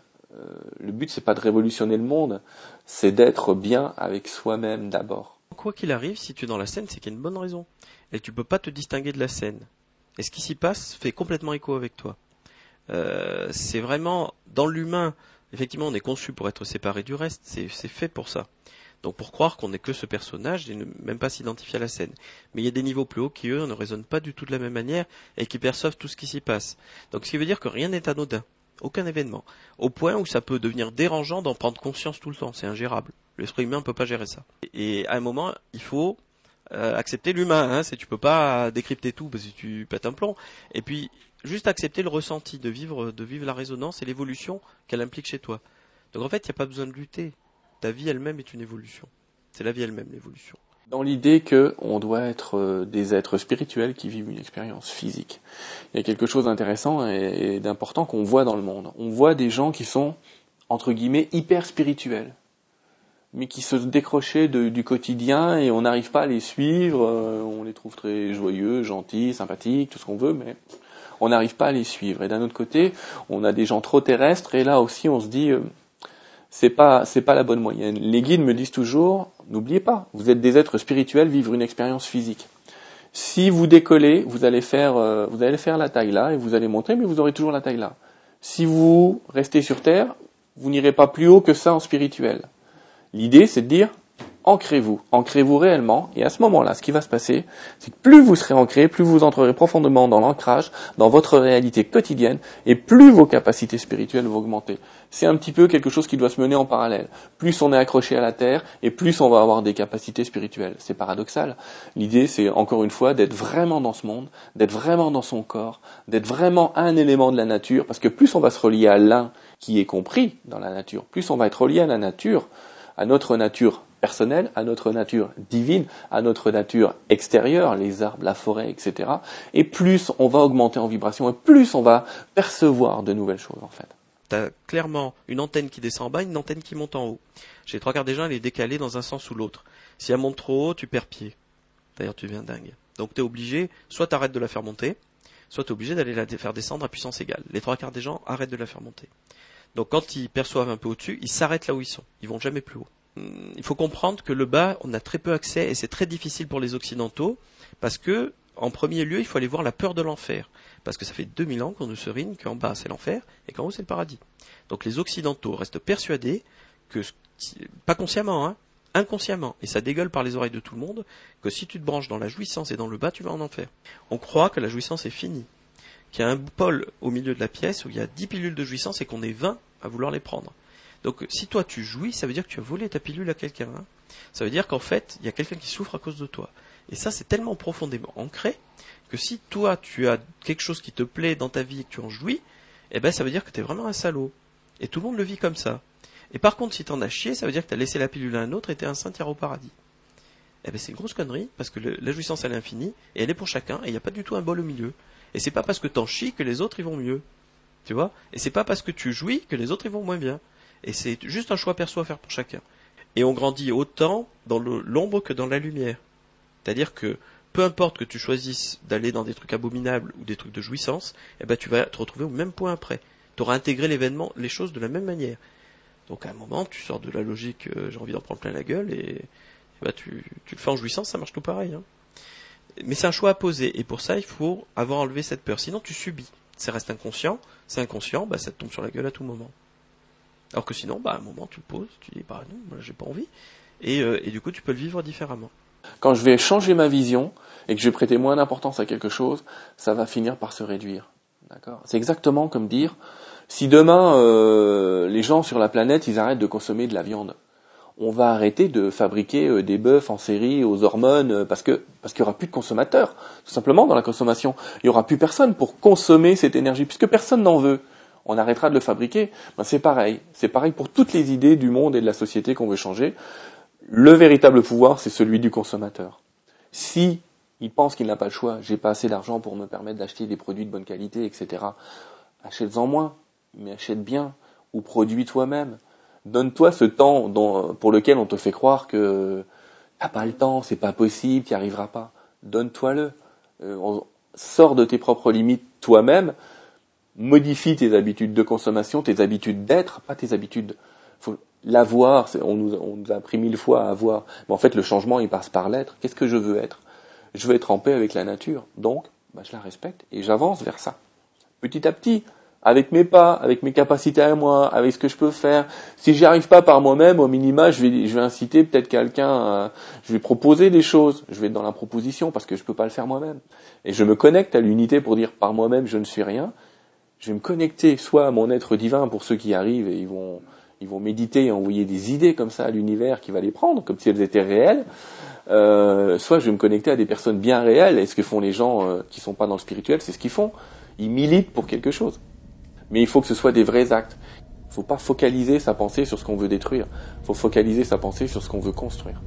le but, c'est pas de révolutionner le monde, c'est d'être bien avec soi-même d'abord. Quoi qu'il arrive, si tu es dans la scène, c'est qu'il y a une bonne raison. Et tu peux pas te distinguer de la scène. Et ce qui s'y passe fait complètement écho avec toi. Euh, c'est vraiment dans l'humain. Effectivement, on est conçu pour être séparé du reste. C'est fait pour ça. Donc pour croire qu'on n'est que ce personnage et ne même pas s'identifier à la scène. Mais il y a des niveaux plus hauts qui, eux, ne raisonnent pas du tout de la même manière et qui perçoivent tout ce qui s'y passe. Donc ce qui veut dire que rien n'est anodin. Aucun événement. Au point où ça peut devenir dérangeant d'en prendre conscience tout le temps. C'est ingérable. L'esprit humain ne peut pas gérer ça. Et à un moment, il faut euh, accepter l'humain. Hein, tu peux pas décrypter tout parce que tu pètes un plomb. Et puis juste accepter le ressenti, de vivre, de vivre la résonance et l'évolution qu'elle implique chez toi. Donc en fait, il n'y a pas besoin de lutter. Ta vie elle-même est une évolution. C'est la vie elle-même l'évolution. Dans l'idée qu'on doit être euh, des êtres spirituels qui vivent une expérience physique. Il y a quelque chose d'intéressant et d'important qu'on voit dans le monde. On voit des gens qui sont, entre guillemets, hyper spirituels mais qui se décrochaient du quotidien et on n'arrive pas à les suivre. Euh, on les trouve très joyeux, gentils, sympathiques, tout ce qu'on veut, mais on n'arrive pas à les suivre. Et d'un autre côté, on a des gens trop terrestres et là aussi on se dit euh, c'est pas c'est pas la bonne moyenne. Les guides me disent toujours n'oubliez pas, vous êtes des êtres spirituels, vivre une expérience physique. Si vous décollez, vous allez faire euh, vous allez faire la taille là et vous allez monter, mais vous aurez toujours la taille là. Si vous restez sur terre, vous n'irez pas plus haut que ça en spirituel. L'idée, c'est de dire ancrez-vous, ancrez-vous réellement, et à ce moment-là, ce qui va se passer, c'est que plus vous serez ancré, plus vous entrerez profondément dans l'ancrage, dans votre réalité quotidienne, et plus vos capacités spirituelles vont augmenter. C'est un petit peu quelque chose qui doit se mener en parallèle. Plus on est accroché à la terre, et plus on va avoir des capacités spirituelles. C'est paradoxal. L'idée, c'est encore une fois d'être vraiment dans ce monde, d'être vraiment dans son corps, d'être vraiment un élément de la nature, parce que plus on va se relier à l'un qui est compris dans la nature, plus on va être relié à la nature, à notre nature personnelle, à notre nature divine, à notre nature extérieure, les arbres, la forêt, etc. Et plus on va augmenter en vibration, et plus on va percevoir de nouvelles choses en fait. Tu clairement une antenne qui descend en bas, une antenne qui monte en haut. J'ai trois quarts des gens, elle est décalée dans un sens ou l'autre. Si elle monte trop haut, tu perds pied. D'ailleurs, tu deviens dingue. Donc tu es obligé, soit tu de la faire monter, soit tu obligé d'aller la faire descendre à puissance égale. Les trois quarts des gens arrêtent de la faire monter. Donc quand ils perçoivent un peu au-dessus, ils s'arrêtent là où ils sont. Ils vont jamais plus haut. Hmm, il faut comprendre que le bas, on a très peu accès et c'est très difficile pour les occidentaux parce que, en premier lieu, il faut aller voir la peur de l'enfer. Parce que ça fait 2000 ans qu'on nous serine qu'en bas c'est l'enfer et qu'en haut c'est le paradis. Donc les occidentaux restent persuadés que, pas consciemment, hein, inconsciemment, et ça dégueule par les oreilles de tout le monde, que si tu te branches dans la jouissance et dans le bas, tu vas en enfer. On croit que la jouissance est finie, qu'il y a un pôle au milieu de la pièce où il y a 10 pilules de jouissance et qu'on est 20 à vouloir les prendre. Donc si toi tu jouis, ça veut dire que tu as volé ta pilule à quelqu'un. Hein. Ça veut dire qu'en fait, il y a quelqu'un qui souffre à cause de toi. Et ça, c'est tellement profondément ancré que si toi tu as quelque chose qui te plaît dans ta vie et que tu en jouis, eh ben ça veut dire que tu es vraiment un salaud. Et tout le monde le vit comme ça. Et par contre, si t'en as chié, ça veut dire que t'as laissé la pilule à un autre et t'es un saint au paradis. Eh ben c'est une grosse connerie, parce que la jouissance elle est infinie, et elle est pour chacun, et il n'y a pas du tout un bol au milieu. Et c'est pas parce que t'en chies que les autres ils vont mieux. Tu vois? Et c'est pas parce que tu jouis que les autres ils vont moins bien. Et c'est juste un choix perso à faire pour chacun. Et on grandit autant dans l'ombre que dans la lumière. C'est-à-dire que peu importe que tu choisisses d'aller dans des trucs abominables ou des trucs de jouissance, eh ben tu vas te retrouver au même point après. Tu auras intégré l'événement, les choses de la même manière. Donc à un moment, tu sors de la logique, euh, j'ai envie d'en prendre plein la gueule, et, bah, tu, le fais en jouissance, ça marche tout pareil. Hein. Mais c'est un choix à poser, et pour ça, il faut avoir enlevé cette peur. Sinon, tu subis. Ça reste inconscient, c'est inconscient, bah, ça te tombe sur la gueule à tout moment. Alors que sinon, bah, à un moment, tu poses, tu dis, bah non, moi, j'ai pas envie. Et, euh, et du coup, tu peux le vivre différemment. Quand je vais changer ma vision et que je vais prêter moins d'importance à quelque chose, ça va finir par se réduire. D'accord? C'est exactement comme dire, si demain euh, les gens sur la planète ils arrêtent de consommer de la viande, on va arrêter de fabriquer euh, des bœufs en série aux hormones parce que parce qu'il y aura plus de consommateurs tout simplement dans la consommation. Il y aura plus personne pour consommer cette énergie puisque personne n'en veut. On arrêtera de le fabriquer. Ben, c'est pareil. C'est pareil pour toutes les idées du monde et de la société qu'on veut changer. Le véritable pouvoir, c'est celui du consommateur. Si il pense qu'il n'a pas le choix, j'ai pas assez d'argent pour me permettre d'acheter des produits de bonne qualité, etc. Achète-en moins mais achète bien ou produis toi-même. Donne-toi ce temps pour lequel on te fait croire que t'as pas le temps, c'est pas possible, tu n'y arriveras pas. Donne-toi-le. Euh, sors de tes propres limites toi-même. Modifie tes habitudes de consommation, tes habitudes d'être, pas tes habitudes. Faut l'avoir. On nous, a appris mille fois à avoir. Mais en fait, le changement, il passe par l'être. Qu'est-ce que je veux être? Je veux être en paix avec la nature. Donc, bah, je la respecte et j'avance vers ça. Petit à petit, avec mes pas, avec mes capacités à moi, avec ce que je peux faire. Si j'y arrive pas par moi-même, au minima, je vais, inciter peut-être quelqu'un, je vais proposer des choses, je vais être dans la proposition parce que je peux pas le faire moi-même. Et je me connecte à l'unité pour dire par moi-même je ne suis rien. Je vais me connecter soit à mon être divin pour ceux qui arrivent et ils vont, ils vont méditer et envoyer des idées comme ça à l'univers qui va les prendre, comme si elles étaient réelles. Euh, soit je vais me connecter à des personnes bien réelles. Et ce que font les gens euh, qui sont pas dans le spirituel, c'est ce qu'ils font. Ils militent pour quelque chose mais il faut que ce soit des vrais actes. Il ne faut pas focaliser sa pensée sur ce qu'on veut détruire, il faut focaliser sa pensée sur ce qu'on veut construire.